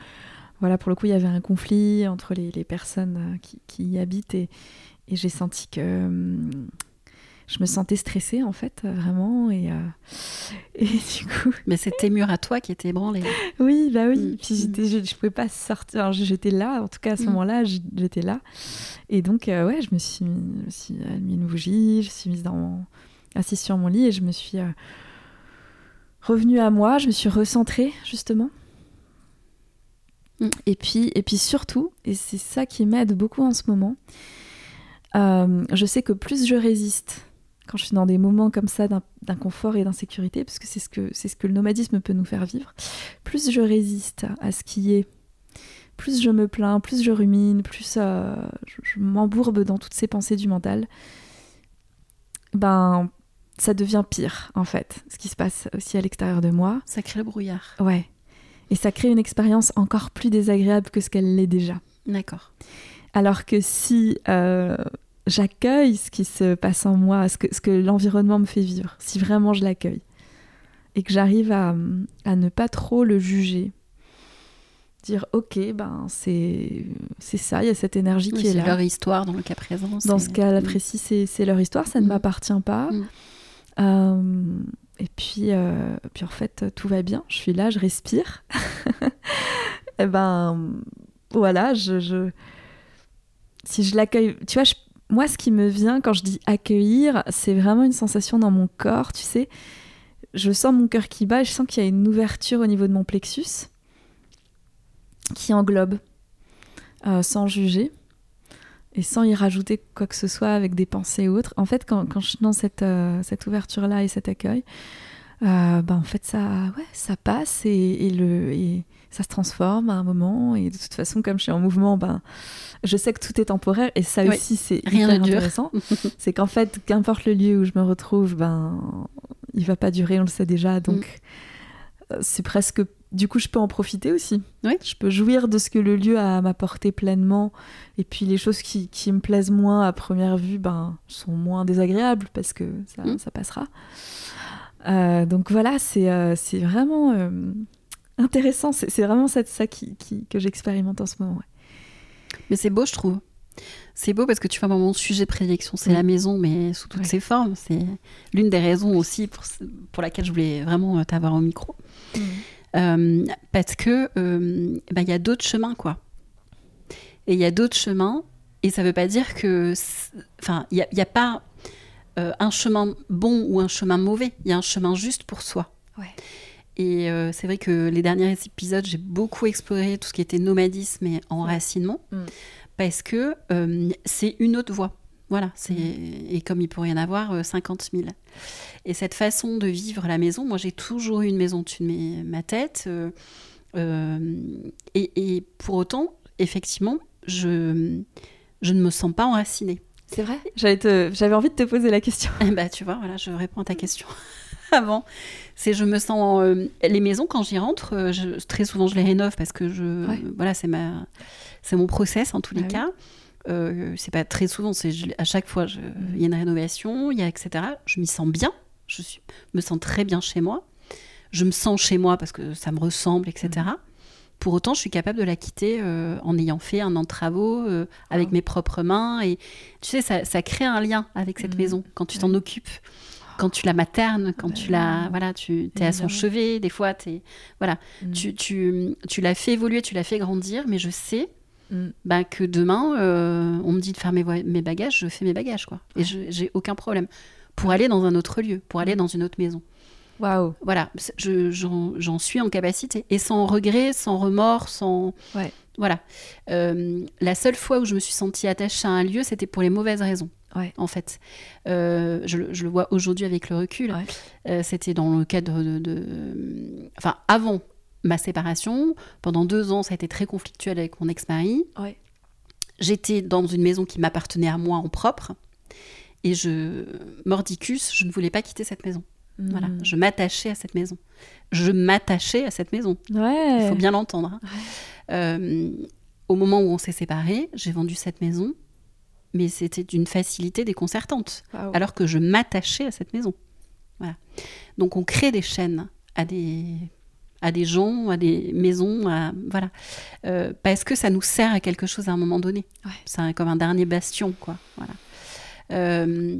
B: voilà, pour le coup, il y avait un conflit entre les, personnes euh, qui, y habitent et, j'ai senti que je me sentais stressée en fait, euh, vraiment. Et, euh, et du coup,
A: Mais tes murs à toi qui étaient ébranlés.
B: oui, bah oui.
A: Mm.
B: Puis j'étais, je, je pouvais pas sortir. Alors, j'étais là, en tout cas à ce
A: Mm.
B: moment-là, j'étais là. Et donc, euh, ouais, je me suis, mis, je me suis allumé une bougie, je suis mise dans mon, assise sur mon lit et je me suis euh, revenue à moi. Je me suis recentrée justement.
A: Mm.
B: Et puis, et puis surtout, et c'est ça qui m'aide beaucoup en ce moment. je sais que plus je résiste quand je suis dans des moments comme ça d'in- d'inconfort et d'insécurité, parce que c'est ce que c'est ce que le nomadisme peut nous faire vivre, plus je résiste à ce qui est, plus je me plains, plus je rumine, plus euh, je, je m'embourbe dans toutes ces pensées du mental, ben ça devient pire en fait, ce qui se passe aussi à l'extérieur de moi.
A: Ça crée le brouillard.
B: Ouais. Et ça crée une expérience encore plus désagréable que ce qu'elle l'est déjà.
A: D'accord.
B: Alors que si euh, j'accueille ce qui se passe en moi, ce que, ce que l'environnement me fait vivre, si vraiment je l'accueille, et que j'arrive à, à ne pas trop le juger, dire ok, ben c'est c'est ça, il y a cette énergie
A: Oui,
B: qui est
A: c'est
B: là.
A: leur histoire dans le cas présent.
B: Dans
A: c'est-
B: ce cas
A: Mm.
B: précis, c'est c'est leur histoire, ça ne
A: Mm.
B: m'appartient pas.
A: Mm.
B: Euh, et puis, euh, puis en fait, tout va bien. Je suis là, je respire. et ben voilà, je, je, si je l'accueille, tu vois, moi, ce qui me vient quand je dis accueillir, c'est vraiment une sensation dans mon corps, tu sais. Je sens mon cœur qui bat, je sens qu'il y a une ouverture au niveau de mon plexus qui englobe, euh, sans juger et sans y rajouter quoi que ce soit avec des pensées ou autres. En fait, quand, je suis dans cette, euh, cette ouverture-là et cet accueil, euh, ben, en fait, ça, ouais, ça passe et, le, ça se transforme à un moment. Et de toute façon, comme je suis en mouvement, ben, je sais que tout est temporaire. Et ça aussi, c'est hyper intéressant. c'est qu'en fait, qu'importe le lieu où je me retrouve, ben, il va pas durer, on le sait déjà. Donc, mm. c'est presque du coup, je peux en profiter aussi.
A: Oui.
B: Je peux jouir de ce que le lieu a à m'apporter pleinement. Et puis les choses qui, qui, me plaisent moins à première vue ben, sont moins désagréables parce que ça, mm. ça passera. Euh, donc voilà, c'est euh, vraiment euh, intéressant. C'est vraiment ça, ça qui, qui, que j'expérimente en ce moment.
A: Mais c'est beau, je trouve. C'est beau parce que tu vois, mon sujet de prédilection, c'est la maison, mais sous toutes ses formes. C'est l'une des raisons aussi pour, pour laquelle je voulais vraiment t'avoir au micro. Mm. Euh, parce que euh, bah, il y a d'autres chemins, quoi. Et il y a d'autres chemins, et ça veut pas dire que. Enfin, il n'y a, a, pas euh, un chemin bon ou un chemin mauvais, il y a un chemin juste pour soi.
B: Ouais.
A: Et c'est vrai que les derniers épisodes, j'ai beaucoup exploré tout ce qui était nomadisme et enracinement, mm. parce que c'est une autre voie. Voilà, c'est mm. et comme il pourrait y en avoir 50 000. Et cette façon de vivre la maison, moi j'ai toujours eu une maison au-dessus de ma tête. Euh, euh, et, pour autant, effectivement, je, je ne me sens pas enracinée.
B: C'est vrai? J'avais envie de te poser la question.
A: bah tu vois, voilà, je réponds à ta question avant. C'est je me sens euh, les maisons quand j'y rentre, je, très souvent je les rénove parce que je voilà c'est ma c'est mon process en tous les ah cas. c'est pas très souvent, c'est à chaque fois mm. il y a une rénovation, il y a etc. Je m'y sens bien je me sens très bien chez moi. Je me sens chez moi parce que ça me ressemble, etc. Mm. Pour autant, je suis capable de la quitter euh, en ayant fait un an de travaux euh, avec ah. mes propres mains. Et tu sais, ça, crée un lien avec cette mm. maison quand tu t'en occupes quand tu la maternes, quand tu la, voilà, tu es à son chevet, des fois, es, voilà, mm. tu, tu, tu l'as fait évoluer, tu l'as fait grandir, mais je sais bah, que demain, euh, on me dit de faire mes, mes, bagages, je fais mes bagages, quoi. Et j'ai aucun problème pour aller dans un autre lieu, pour aller mm. dans une autre maison.
B: Waouh.
A: Voilà, j'en suis en capacité. Et sans regret, sans remords, sans.
B: Ouais.
A: Voilà. Euh, la seule fois où je me suis sentie attachée à un lieu, c'était pour les mauvaises raisons.
B: Ouais.
A: En fait, euh, je, le vois aujourd'hui avec le recul. Euh, c'était dans le cadre de, de, Enfin, avant ma séparation, pendant deux ans, ça a été très conflictuel avec mon ex-mari.
B: Ouais.
A: J'étais dans une maison qui m'appartenait à moi en propre. Et je, mordicus, je ne voulais pas quitter cette maison. Voilà, hmm. je m'attachais à cette maison. Je m'attachais à cette maison.
B: Ouais.
A: Il faut bien l'entendre. Hein. Euh, au moment où on s'est séparés, j'ai vendu cette maison, mais c'était d'une facilité déconcertante, alors que je m'attachais à cette maison. Voilà. Donc on crée des chaînes à des à des gens, à des maisons, à, voilà, euh, parce que ça nous sert à quelque chose à un moment donné.
B: Ouais.
A: C'est comme un dernier bastion, quoi. Voilà. Euh,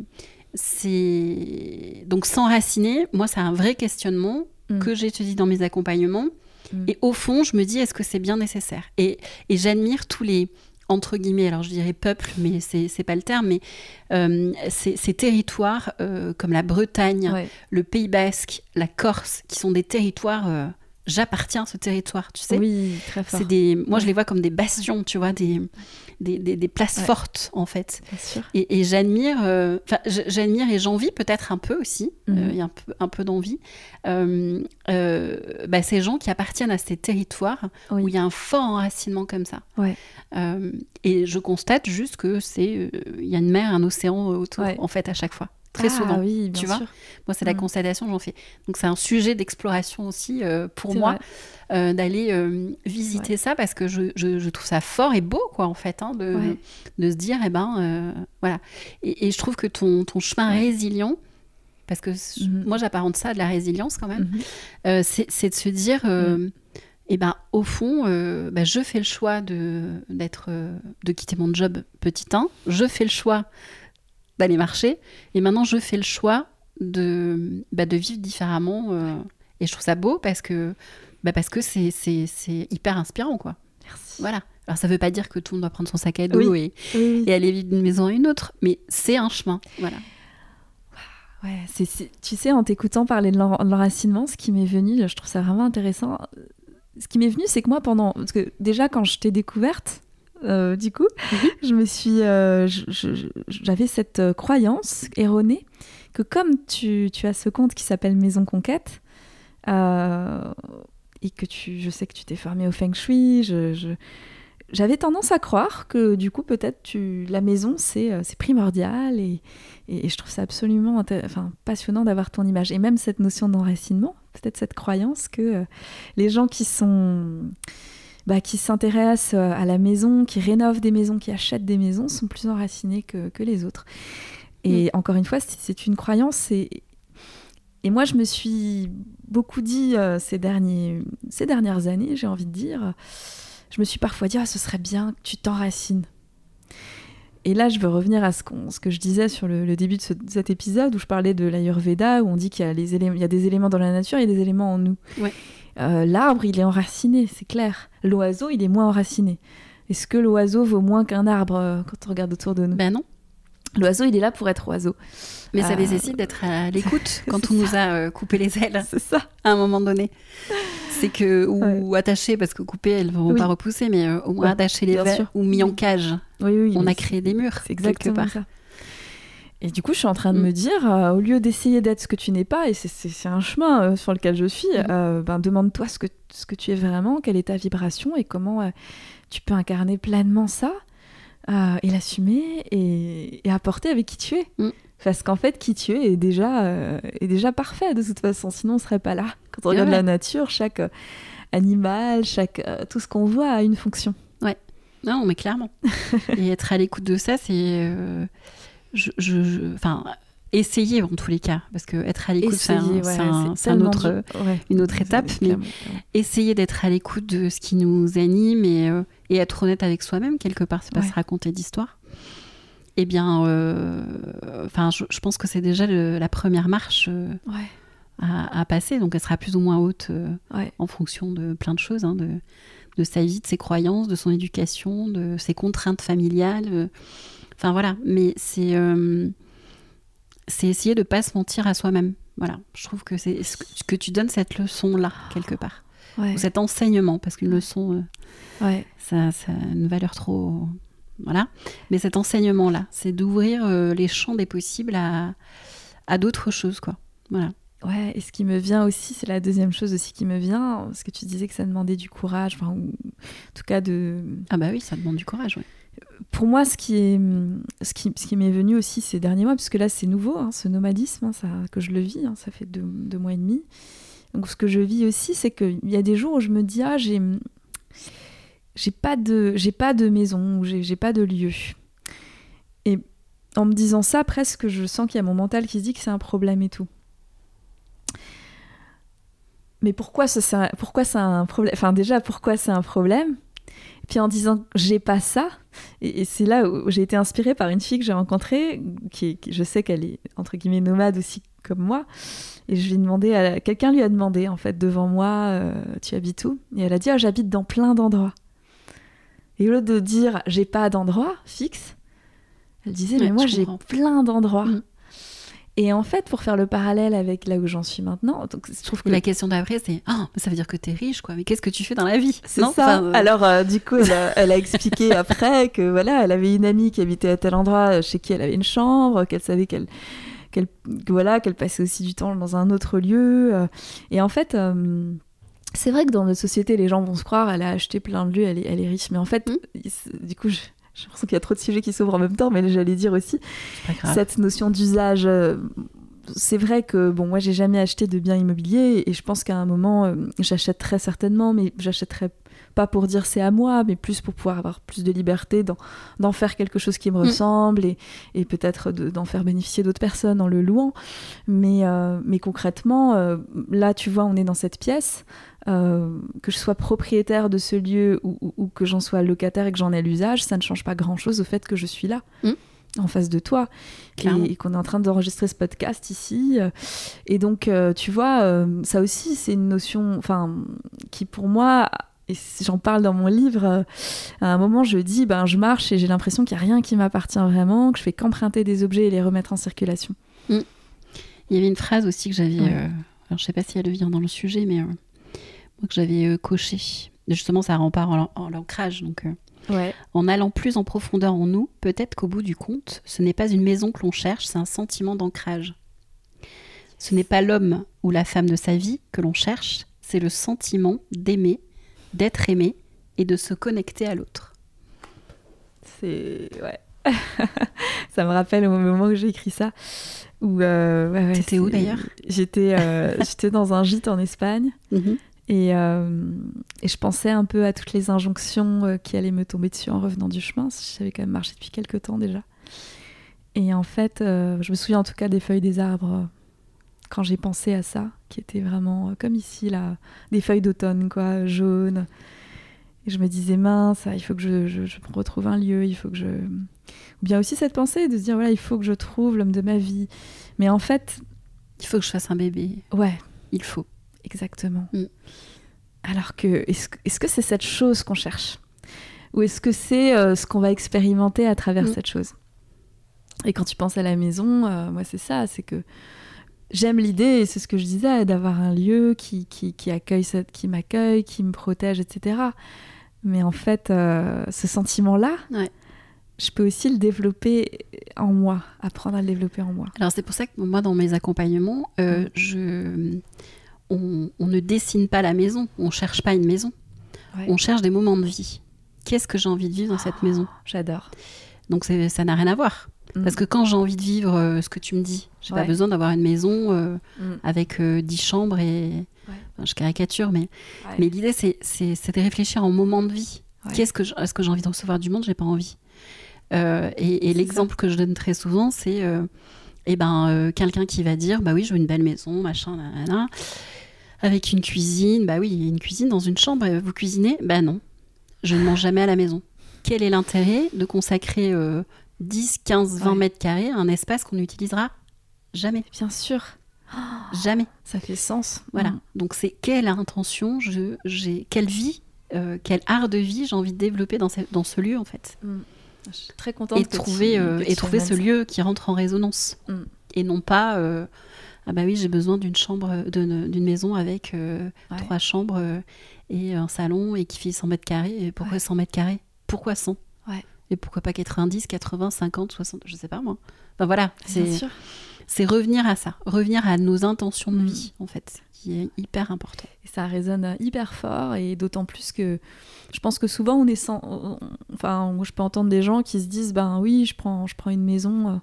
A: c'est donc s'enraciner. Moi, c'est un vrai questionnement mm. que j'étudie dans mes accompagnements. Mm. Et au fond, je me dis, est-ce que c'est bien nécessaire? Et, et j'admire tous les entre guillemets, alors je dirais peuple, mais c'est pas le terme, mais euh, ces, territoires euh, comme la Bretagne, le Pays Basque, la Corse, qui sont des territoires j'appartiens à ce territoire, tu sais.
B: Oui, très fort.
A: Des, moi, je les vois comme des bastions, tu vois, des, des, des, places fortes, en fait. Et, et j'admire, euh, j'admire et j'envie peut-être un peu aussi, euh, il y a un peu, un peu d'envie, euh, bah, ces gens qui appartiennent à ces territoires où il y a un fort enracinement comme ça.
B: Ouais.
A: et je constate juste que c'est, il y a une mer, un océan autour, en fait, à chaque fois très ah souvent.
B: Oui,
A: tu
B: vois
A: Moi, c'est la constatation j'en fais. Donc, c'est un sujet d'exploration aussi euh, pour moi euh, d'aller euh, visiter ça parce que je, je, trouve ça fort et beau, quoi, en fait, hein, de, de, se dire, eh ben, voilà. Et, je trouve que ton, ton chemin résilient, parce que mm-hmm. moi, j'apparente ça à de la résilience quand même, mm-hmm. c'est de se dire. Mm. Eh ben, au fond, bah, je fais le choix de, d'être, de quitter mon job petit 1. Je fais le choix d'aller marcher. Et maintenant, je fais le choix de, bah, de vivre différemment. Euh, et je trouve ça beau parce que, bah, parce que c'est, hyper inspirant, quoi.
B: Merci.
A: Voilà. Alors ça veut pas dire que tout le monde doit prendre son sac à dos et, et, aller vivre d'une maison à une autre, mais c'est un chemin. Voilà.
B: Ouais, c'est, tu sais, en t'écoutant parler de l'enracinement, ce qui m'est venu, je trouve ça vraiment intéressant. Ce qui m'est venu, c'est que moi, pendant. Parce que déjà, quand je t'ai découverte, euh, du coup, mhm. je me suis. Euh, j'avais cette euh, croyance erronée que comme tu, tu as ce compte qui s'appelle Maison Conquête, et que tu, je sais que tu t'es formé au Feng Shui, j'avais tendance à croire que du coup peut-être tu la maison c'est primordial et, et, je trouve ça absolument enfin, passionnant d'avoir ton image et même cette notion d'enracinement peut-être cette croyance que les gens qui sont bah, qui s'intéressent euh, à la maison qui rénovent des maisons qui achètent des maisons sont plus enracinés que, que les autres et mm. encore une fois c'est une croyance et, et moi je me suis beaucoup dit ces, derniers, ces dernières années j'ai envie de dire je me suis parfois dit, ah, ce serait bien que tu t'enracines. Et là, je veux revenir à ce, ce que je disais sur le, début de, cet épisode où je parlais de l'Ayurveda, où on dit qu'il y, a y des éléments dans la nature, il y a des éléments en nous. Euh, l'arbre, il est enraciné, c'est clair. L'oiseau, il est moins enraciné. Est-ce que l'oiseau vaut moins qu'un arbre euh, quand on regarde autour de nous?
A: Ben non.
B: L'oiseau, il est là pour être oiseau.
A: Mais ça euh, nécessite d'être à l'écoute quand on nous a coupé les ailes.
B: C'est ça.
A: À un moment donné c'est que ou attaché parce que coupé elles vont pas repousser, mais euh, au moins attacher les vers ou mis en cage.
B: Oui,
A: on a créé des murs quelque part. Ça.
B: Et du coup, je suis en train de mm. me dire, euh, au lieu d'essayer d'être ce que tu n'es pas, et c'est un chemin euh, sur lequel je suis, mm. ben, demande-toi ce que, ce que tu es vraiment, quelle est ta vibration et comment tu peux incarner pleinement ça et l'assumer et, apporter avec qui tu es. Mm. Parce qu'en fait, qui tu es est déjà, euh, est déjà parfait de toute façon, sinon on ne serait pas là. Quand on regarde la nature, chaque euh, animal, chaque, euh, tout ce qu'on voit a une fonction.
A: Ouais, non, mais clairement. Et être à l'écoute de ça, c'est. Je, je, enfin, essayer en tous les cas, parce que être à l'écoute, c'est un, autre, une autre étape, mais essayer d'être à l'écoute de ce qui nous anime et, et être honnête avec soi-même, quelque part, c'est pas se raconter d'histoire. Eh bien, euh, enfin, je, pense que c'est déjà la première marche euh, à, passer. Donc, elle sera plus ou moins haute euh, en fonction de plein de choses, hein, de, de, sa vie, de ses croyances, de son éducation, de ses contraintes familiales. Enfin, voilà. Mais c'est c'est essayer de pas se mentir à soi-même. Voilà. Je trouve que c'est ce que tu donnes cette leçon-là, quelque part. Ou cet enseignement, parce qu'une leçon, ça, ça a une valeur trop voilà. Mais cet enseignement-là, c'est d'ouvrir euh, les champs des possibles à, à d'autres choses, quoi. Voilà.
B: Ouais, et ce qui me vient aussi, c'est la deuxième chose aussi qui me vient, parce que tu disais que ça demandait du courage, enfin, en tout cas de...
A: Ah bah oui, ça demande du courage, oui.
B: Pour moi, ce qui est, ce qui, ce qui m'est venu aussi ces derniers mois, puisque là c'est nouveau, hein, ce nomadisme, hein, ça, que je le vis, hein, ça fait deux, deux, mois et demi. Donc ce que je vis aussi, c'est qu'il y a des jours où je me dis, ah, j'ai j'ai pas de j'ai pas de maison, j'ai pas de lieu. Et en me disant ça, presque je sens qu'il y a mon mental qui se dit que c'est un problème et tout. Mais pourquoi ça, pourquoi c'est un problème? Enfin déjà, pourquoi c'est un problème? Puis en disant j'ai pas ça, et, c'est là où j'ai été inspirée par une fille que j'ai rencontrée, qui, je sais qu'elle est entre guillemets nomade aussi comme moi, et je lui ai demandé, à, quelqu'un lui a demandé en fait devant moi, euh, tu habites où? Et elle a dit, ah, j'habite dans plein d'endroits. Et au lieu de dire j'ai pas d'endroit fixe, elle disait mais moi j'ai plein d'endroits. Mm. Et en fait, pour faire le parallèle avec là où j'en suis maintenant, donc je trouve que
A: la question d'après c'est ah ça veut dire que tu es riche quoi. Mais qu'est-ce que tu fais dans la vie?
B: C'est ça. Euh, Alors euh, du coup, elle a, expliqué après que voilà, elle avait une amie qui habitait à tel endroit chez qui elle avait une chambre, qu'elle savait qu'elle qu'elle voilà qu'elle passait aussi du temps dans un autre lieu. Euh. et en fait c'est vrai que dans notre société, les gens vont se croire, elle a acheté plein de lieux, elle est, elle est riche. Mais en fait, hmm. du coup, j'ai l'impression qu'il y a trop de sujets qui s'ouvrent en même temps, mais j'allais dire aussi, cette notion d'usage. Euh, c'est vrai que bon, moi, j'ai jamais acheté de biens immobiliers et je pense qu'à un moment, euh, j'achète très certainement, mais j'achèterai pas pour dire c'est à moi, mais plus pour pouvoir avoir plus de liberté d'en faire quelque chose qui me hmm. ressemble et, et peut-être d'en faire bénéficier d'autres personnes en le louant. Mais, euh, mais concrètement, là, tu vois, on est dans cette pièce. Euh, que je sois propriétaire de ce lieu ou, que j'en sois locataire et que j'en ai l'usage, ça ne change pas grand-chose au fait que je suis là. Hmm. en face de toi et, qu'on est en train d'enregistrer ce podcast ici et donc euh, tu vois euh, ça aussi c'est une notion enfin qui pour moi et j'en parle dans mon livre, euh, à un moment je dis, ben, je marche et j'ai l'impression qu'il n'y a rien qui m'appartient vraiment, que je fais qu'emprunter des objets et les remettre en circulation.
A: Mm. Il y avait une phrase aussi que j'avais, euh, alors je sais pas si elle vient dans le sujet, mais que j'avais coché. Justement, ça rempart en, en l'ancrage. Donc,
B: ouais.
A: en allant plus en profondeur en nous, peut-être qu'au bout du compte, ce n'est pas une maison que l'on cherche, c'est un sentiment d'ancrage. Ce n'est pas l'homme ou la femme de sa vie que l'on cherche, c'est le sentiment d'aimer, d'être aimé et de se connecter à l'autre.
B: C'est. Ouais. ça me rappelle au moment où j'ai écrit ça. Où, euh, ouais,
A: T'étais où d'ailleurs
B: J'étais euh, dans un gîte en Espagne.
A: Mhm.
B: Et, euh, et, je pensais un peu à toutes les injonctions euh, qui allaient me tomber dessus en revenant du chemin. J'avais quand même marché depuis quelques temps déjà. Et en fait, je me souviens en tout cas des feuilles des arbres quand j'ai pensé à ça, qui étaient vraiment comme ici, là, des feuilles d'automne, quoi, jaunes. Et je me disais, mince, il faut que je, je, je, retrouve un lieu, il faut que je. Ou bien aussi cette pensée de se dire, voilà, il faut que je trouve l'homme de ma vie. Mais en fait.
A: Il faut que je fasse un bébé.
B: Ouais.
A: Il faut.
B: Exactement.
A: Mm.
B: Alors que, est-ce est -ce que c'est cette chose qu'on cherche? Ou est-ce que c'est euh, ce qu'on va expérimenter à travers mm. cette chose? Et quand tu penses à la maison, euh, moi c'est ça, c'est que j'aime l'idée, et c'est ce que je disais, d'avoir un lieu qui, qui, qui accueille, cette, qui m'accueille, qui me protège, etc. Mais en fait, euh, ce sentiment-là,
A: ouais.
B: je peux aussi le développer en moi, apprendre à le développer en moi.
A: Alors c'est pour ça que moi, dans mes accompagnements, euh,
B: Mm.
A: je on, on, ne dessine pas la maison, on cherche pas une maison,
B: Ouais.
A: on cherche des moments de vie. Qu'est-ce que j'ai envie de vivre dans cette maison?
B: J'adore.
A: Donc ça n'a rien à voir.
B: Mm.
A: Parce que quand j'ai envie de vivre euh, ce que tu me dis, j'ai
B: Ouais.
A: pas besoin d'avoir une maison euh,
B: Mm.
A: avec euh, 10 chambres et.
B: Ouais.
A: Enfin, je caricature, mais,
B: Ouais.
A: mais l'idée, c'est, de réfléchir en moment de vie. Qu'est-ce que est-ce que j'ai envie de recevoir du monde? J'ai pas envie. Euh, et l'exemple que je donne très souvent, c'est eh ben, quelqu'un qui va dire Bah oui, je veux une belle maison, machin, nanana, avec une cuisine. Bah oui, une cuisine dans une chambre, vous cuisinez? Bah non, je ne mange jamais à la maison. Quel est l'intérêt de consacrer euh, 10, 15, 20
B: Ouais.
A: mètres carrés un espace qu'on n'utilisera jamais
B: Bien sûr,
A: Jamais.
B: ça fait sens.
A: Voilà.
B: Mm.
A: Donc c'est quelle intention, je, j'ai, quelle vie, euh, quel art de vie j'ai envie de développer dans, ce- dans ce lieu en fait.
B: Mm. Je suis très contente
A: Et
B: que
A: trouver,
B: tu-
A: euh,
B: que
A: et
B: tu
A: trouver ce lieu qui rentre en résonance.
B: Mm.
A: Et non pas, euh, ah bah oui, j'ai besoin d'une chambre, d'une, d'une maison avec
B: Ouais.
A: trois chambres et un salon et qui fait 100 mètres carrés. Et pourquoi
B: Ouais.
A: 100 mètres carrés? Pourquoi 100 Et pourquoi pas 90, 80, 50, 60 Je sais pas moi. Enfin voilà, c'est,
B: sûr.
A: c'est revenir à ça, revenir à nos intentions de
B: Mm.
A: vie en fait, qui est hyper important.
B: Et ça résonne hyper fort et d'autant plus que je pense que souvent on est sans, on- enfin je peux entendre des gens qui se disent ben oui je prends je prends une maison euh,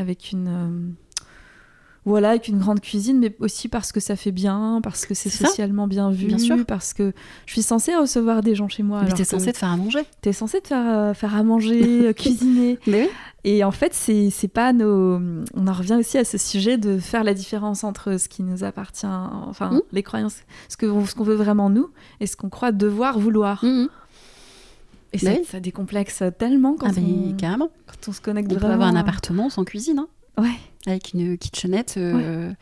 B: avec une euh, voilà avec une grande cuisine mais aussi parce que ça fait bien parce que c'est socialement bien vu
A: Bien sûr.
B: parce que je suis censée recevoir des gens chez moi
A: Mais t'es
B: que
A: censé te faire à manger.
B: t'es censée te faire euh, faire à manger euh, cuisiner
A: Mais oui.
B: Et en fait, c'est pas nos. On en revient aussi à ce sujet de faire la différence entre ce qui nous appartient, enfin,
A: Mm.
B: les croyances, ce qu'on veut vraiment nous, et ce qu'on croit devoir vouloir.
A: Mhm.
B: Et
A: Bah
B: ça,
A: oui.
B: ça décomplexe tellement quand,
A: Ah,
B: on, quand on se connecte
A: On peut
B: vraiment.
A: avoir un appartement sans cuisine, hein,
B: Ouais,
A: avec une kitchenette. euh,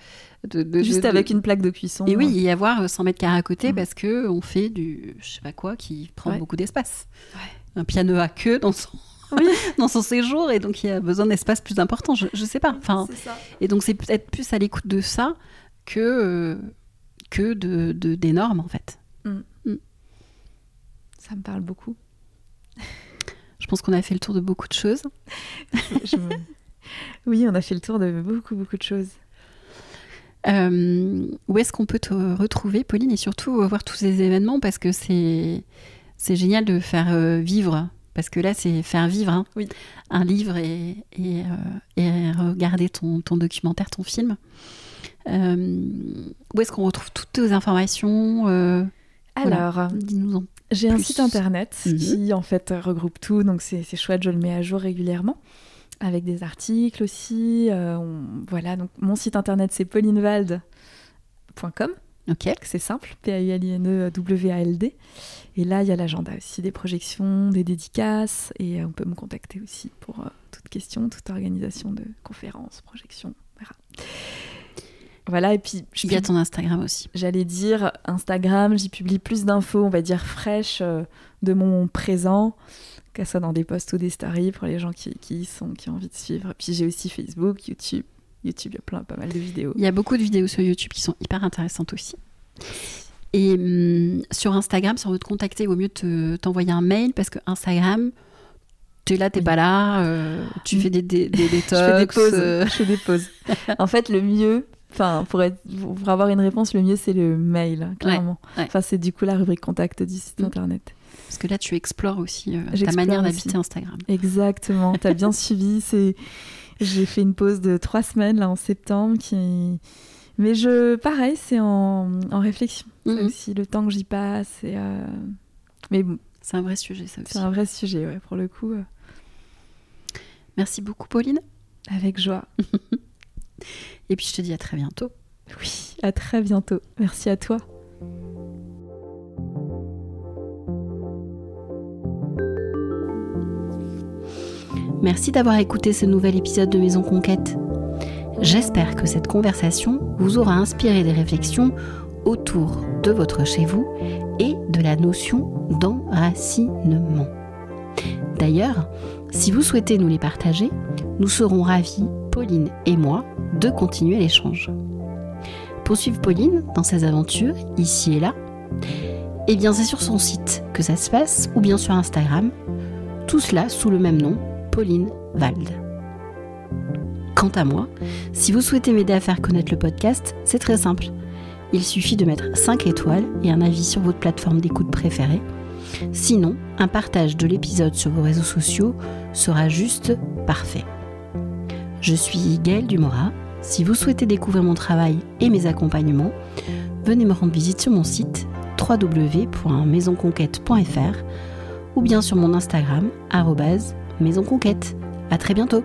A: de, de-
B: juste
A: de-
B: avec une plaque de cuisson.
A: Et oui, y avoir 100 mètres carrés à côté
B: Mm.
A: parce que on fait du, je sais pas quoi, qui prend
B: Ouais.
A: beaucoup d'espace.
B: Ouais.
A: Un piano à queue dans son,
B: Oui.
A: dans son séjour et donc il y a besoin d'espace plus important. Je, je sais pas. Enfin, et donc c'est peut-être plus à l'écoute de ça que euh, que de, de des normes en fait.
B: Ça me parle beaucoup.
A: Je pense qu'on a fait le tour de beaucoup de choses.
B: Je me- Oui, on a fait le tour de beaucoup, beaucoup de choses.
A: Euh, où est-ce qu'on peut te retrouver, Pauline, et surtout euh, voir tous ces événements parce que c'est c'est génial de faire euh, vivre. Parce que là, c'est faire vivre hein,
B: Oui.
A: un livre et, et, euh, et regarder ton, ton documentaire, ton film. Euh, où est-ce qu'on retrouve toutes tes informations Voilà.
B: Alors,
A: Dis-nous en.
B: J'ai un site internet
A: Mhm.
B: qui en fait regroupe tout, donc c'est c'est chouette, je le mets à jour régulièrement, avec des articles aussi. euh, on- voilà, donc mon site internet c'est paulinewald.com,
A: Ok.
B: c'est simple, P-A-U-L-I-N-E-W-A-L-D. Et là, il y a l'agenda aussi, des projections, des dédicaces, et euh, on peut me contacter aussi pour euh, toute question, toute organisation de conférences, projections, voilà. voilà, et puis...
A: Il y a ton Instagram aussi.
B: J'allais dire Instagram, j'y publie plus d'infos, on va dire fraîches, euh, de mon présent, qu'à ça dans des posts ou des stories pour les gens qui, qui y sont, qui ont envie de suivre. Puis j'ai aussi Facebook, YouTube. YouTube, il y a plein, pas mal de vidéos.
A: Il y a beaucoup de vidéos sur YouTube qui sont hyper intéressantes aussi. Et hum, sur Instagram, si on veut te contacter, il vaut mieux te- t'envoyer un mail parce que Instagram, t'es là, t'es
B: Oui.
A: pas là, euh, tu fais des, des, des détox.
B: je fais des pauses.
A: euh,
B: Je fais des pauses. en fait, le mieux, enfin, pour, être, pour avoir une réponse, le mieux, c'est le mail, clairement.
A: ouais.
B: Enfin, c'est du coup la rubrique contact du site
A: Mm.
B: internet.
A: Parce que là, tu explores aussi euh, ta manière d'habiter Instagram.
B: Exactement. T'as bien suivi. C'est, j'ai fait une pause de trois semaines là en septembre qui. Mais je, pareil, c'est en, en réflexion.
A: Mhm.
B: aussi le temps que j'y passe. Et, euh, Mais bon,
A: C'est un vrai sujet, ça aussi.
B: c'est un vrai sujet, ouais, pour le coup. euh,
A: Merci beaucoup, Pauline.
B: Avec joie.
A: Et puis, je te dis à très bientôt.
B: Oui, à très bientôt. Merci à toi.
A: Merci d'avoir écouté ce nouvel épisode de Maison Conquête. J'espère que cette conversation vous aura inspiré des réflexions autour de votre chez vous et de la notion d'enracinement. D'ailleurs, si vous souhaitez nous les partager, nous serons ravis, Pauline et moi, de continuer l'échange. Pour suivre Pauline dans ses aventures, ici et là, eh bien c'est sur son site que ça se passe ou bien sur Instagram, tout cela sous le même nom, Pauline Wald. Quant à moi, si vous souhaitez m'aider à faire connaître le podcast, c'est très simple. Il suffit de mettre 5 étoiles et un avis sur votre plateforme d'écoute préférée. Sinon, un partage de l'épisode sur vos réseaux sociaux sera juste parfait. Je suis Gaëlle Dumora. Si vous souhaitez découvrir mon travail et mes accompagnements, venez me rendre visite sur mon site www.maisonconquête.fr ou bien sur mon Instagram, arrobase maisonconquête. À très bientôt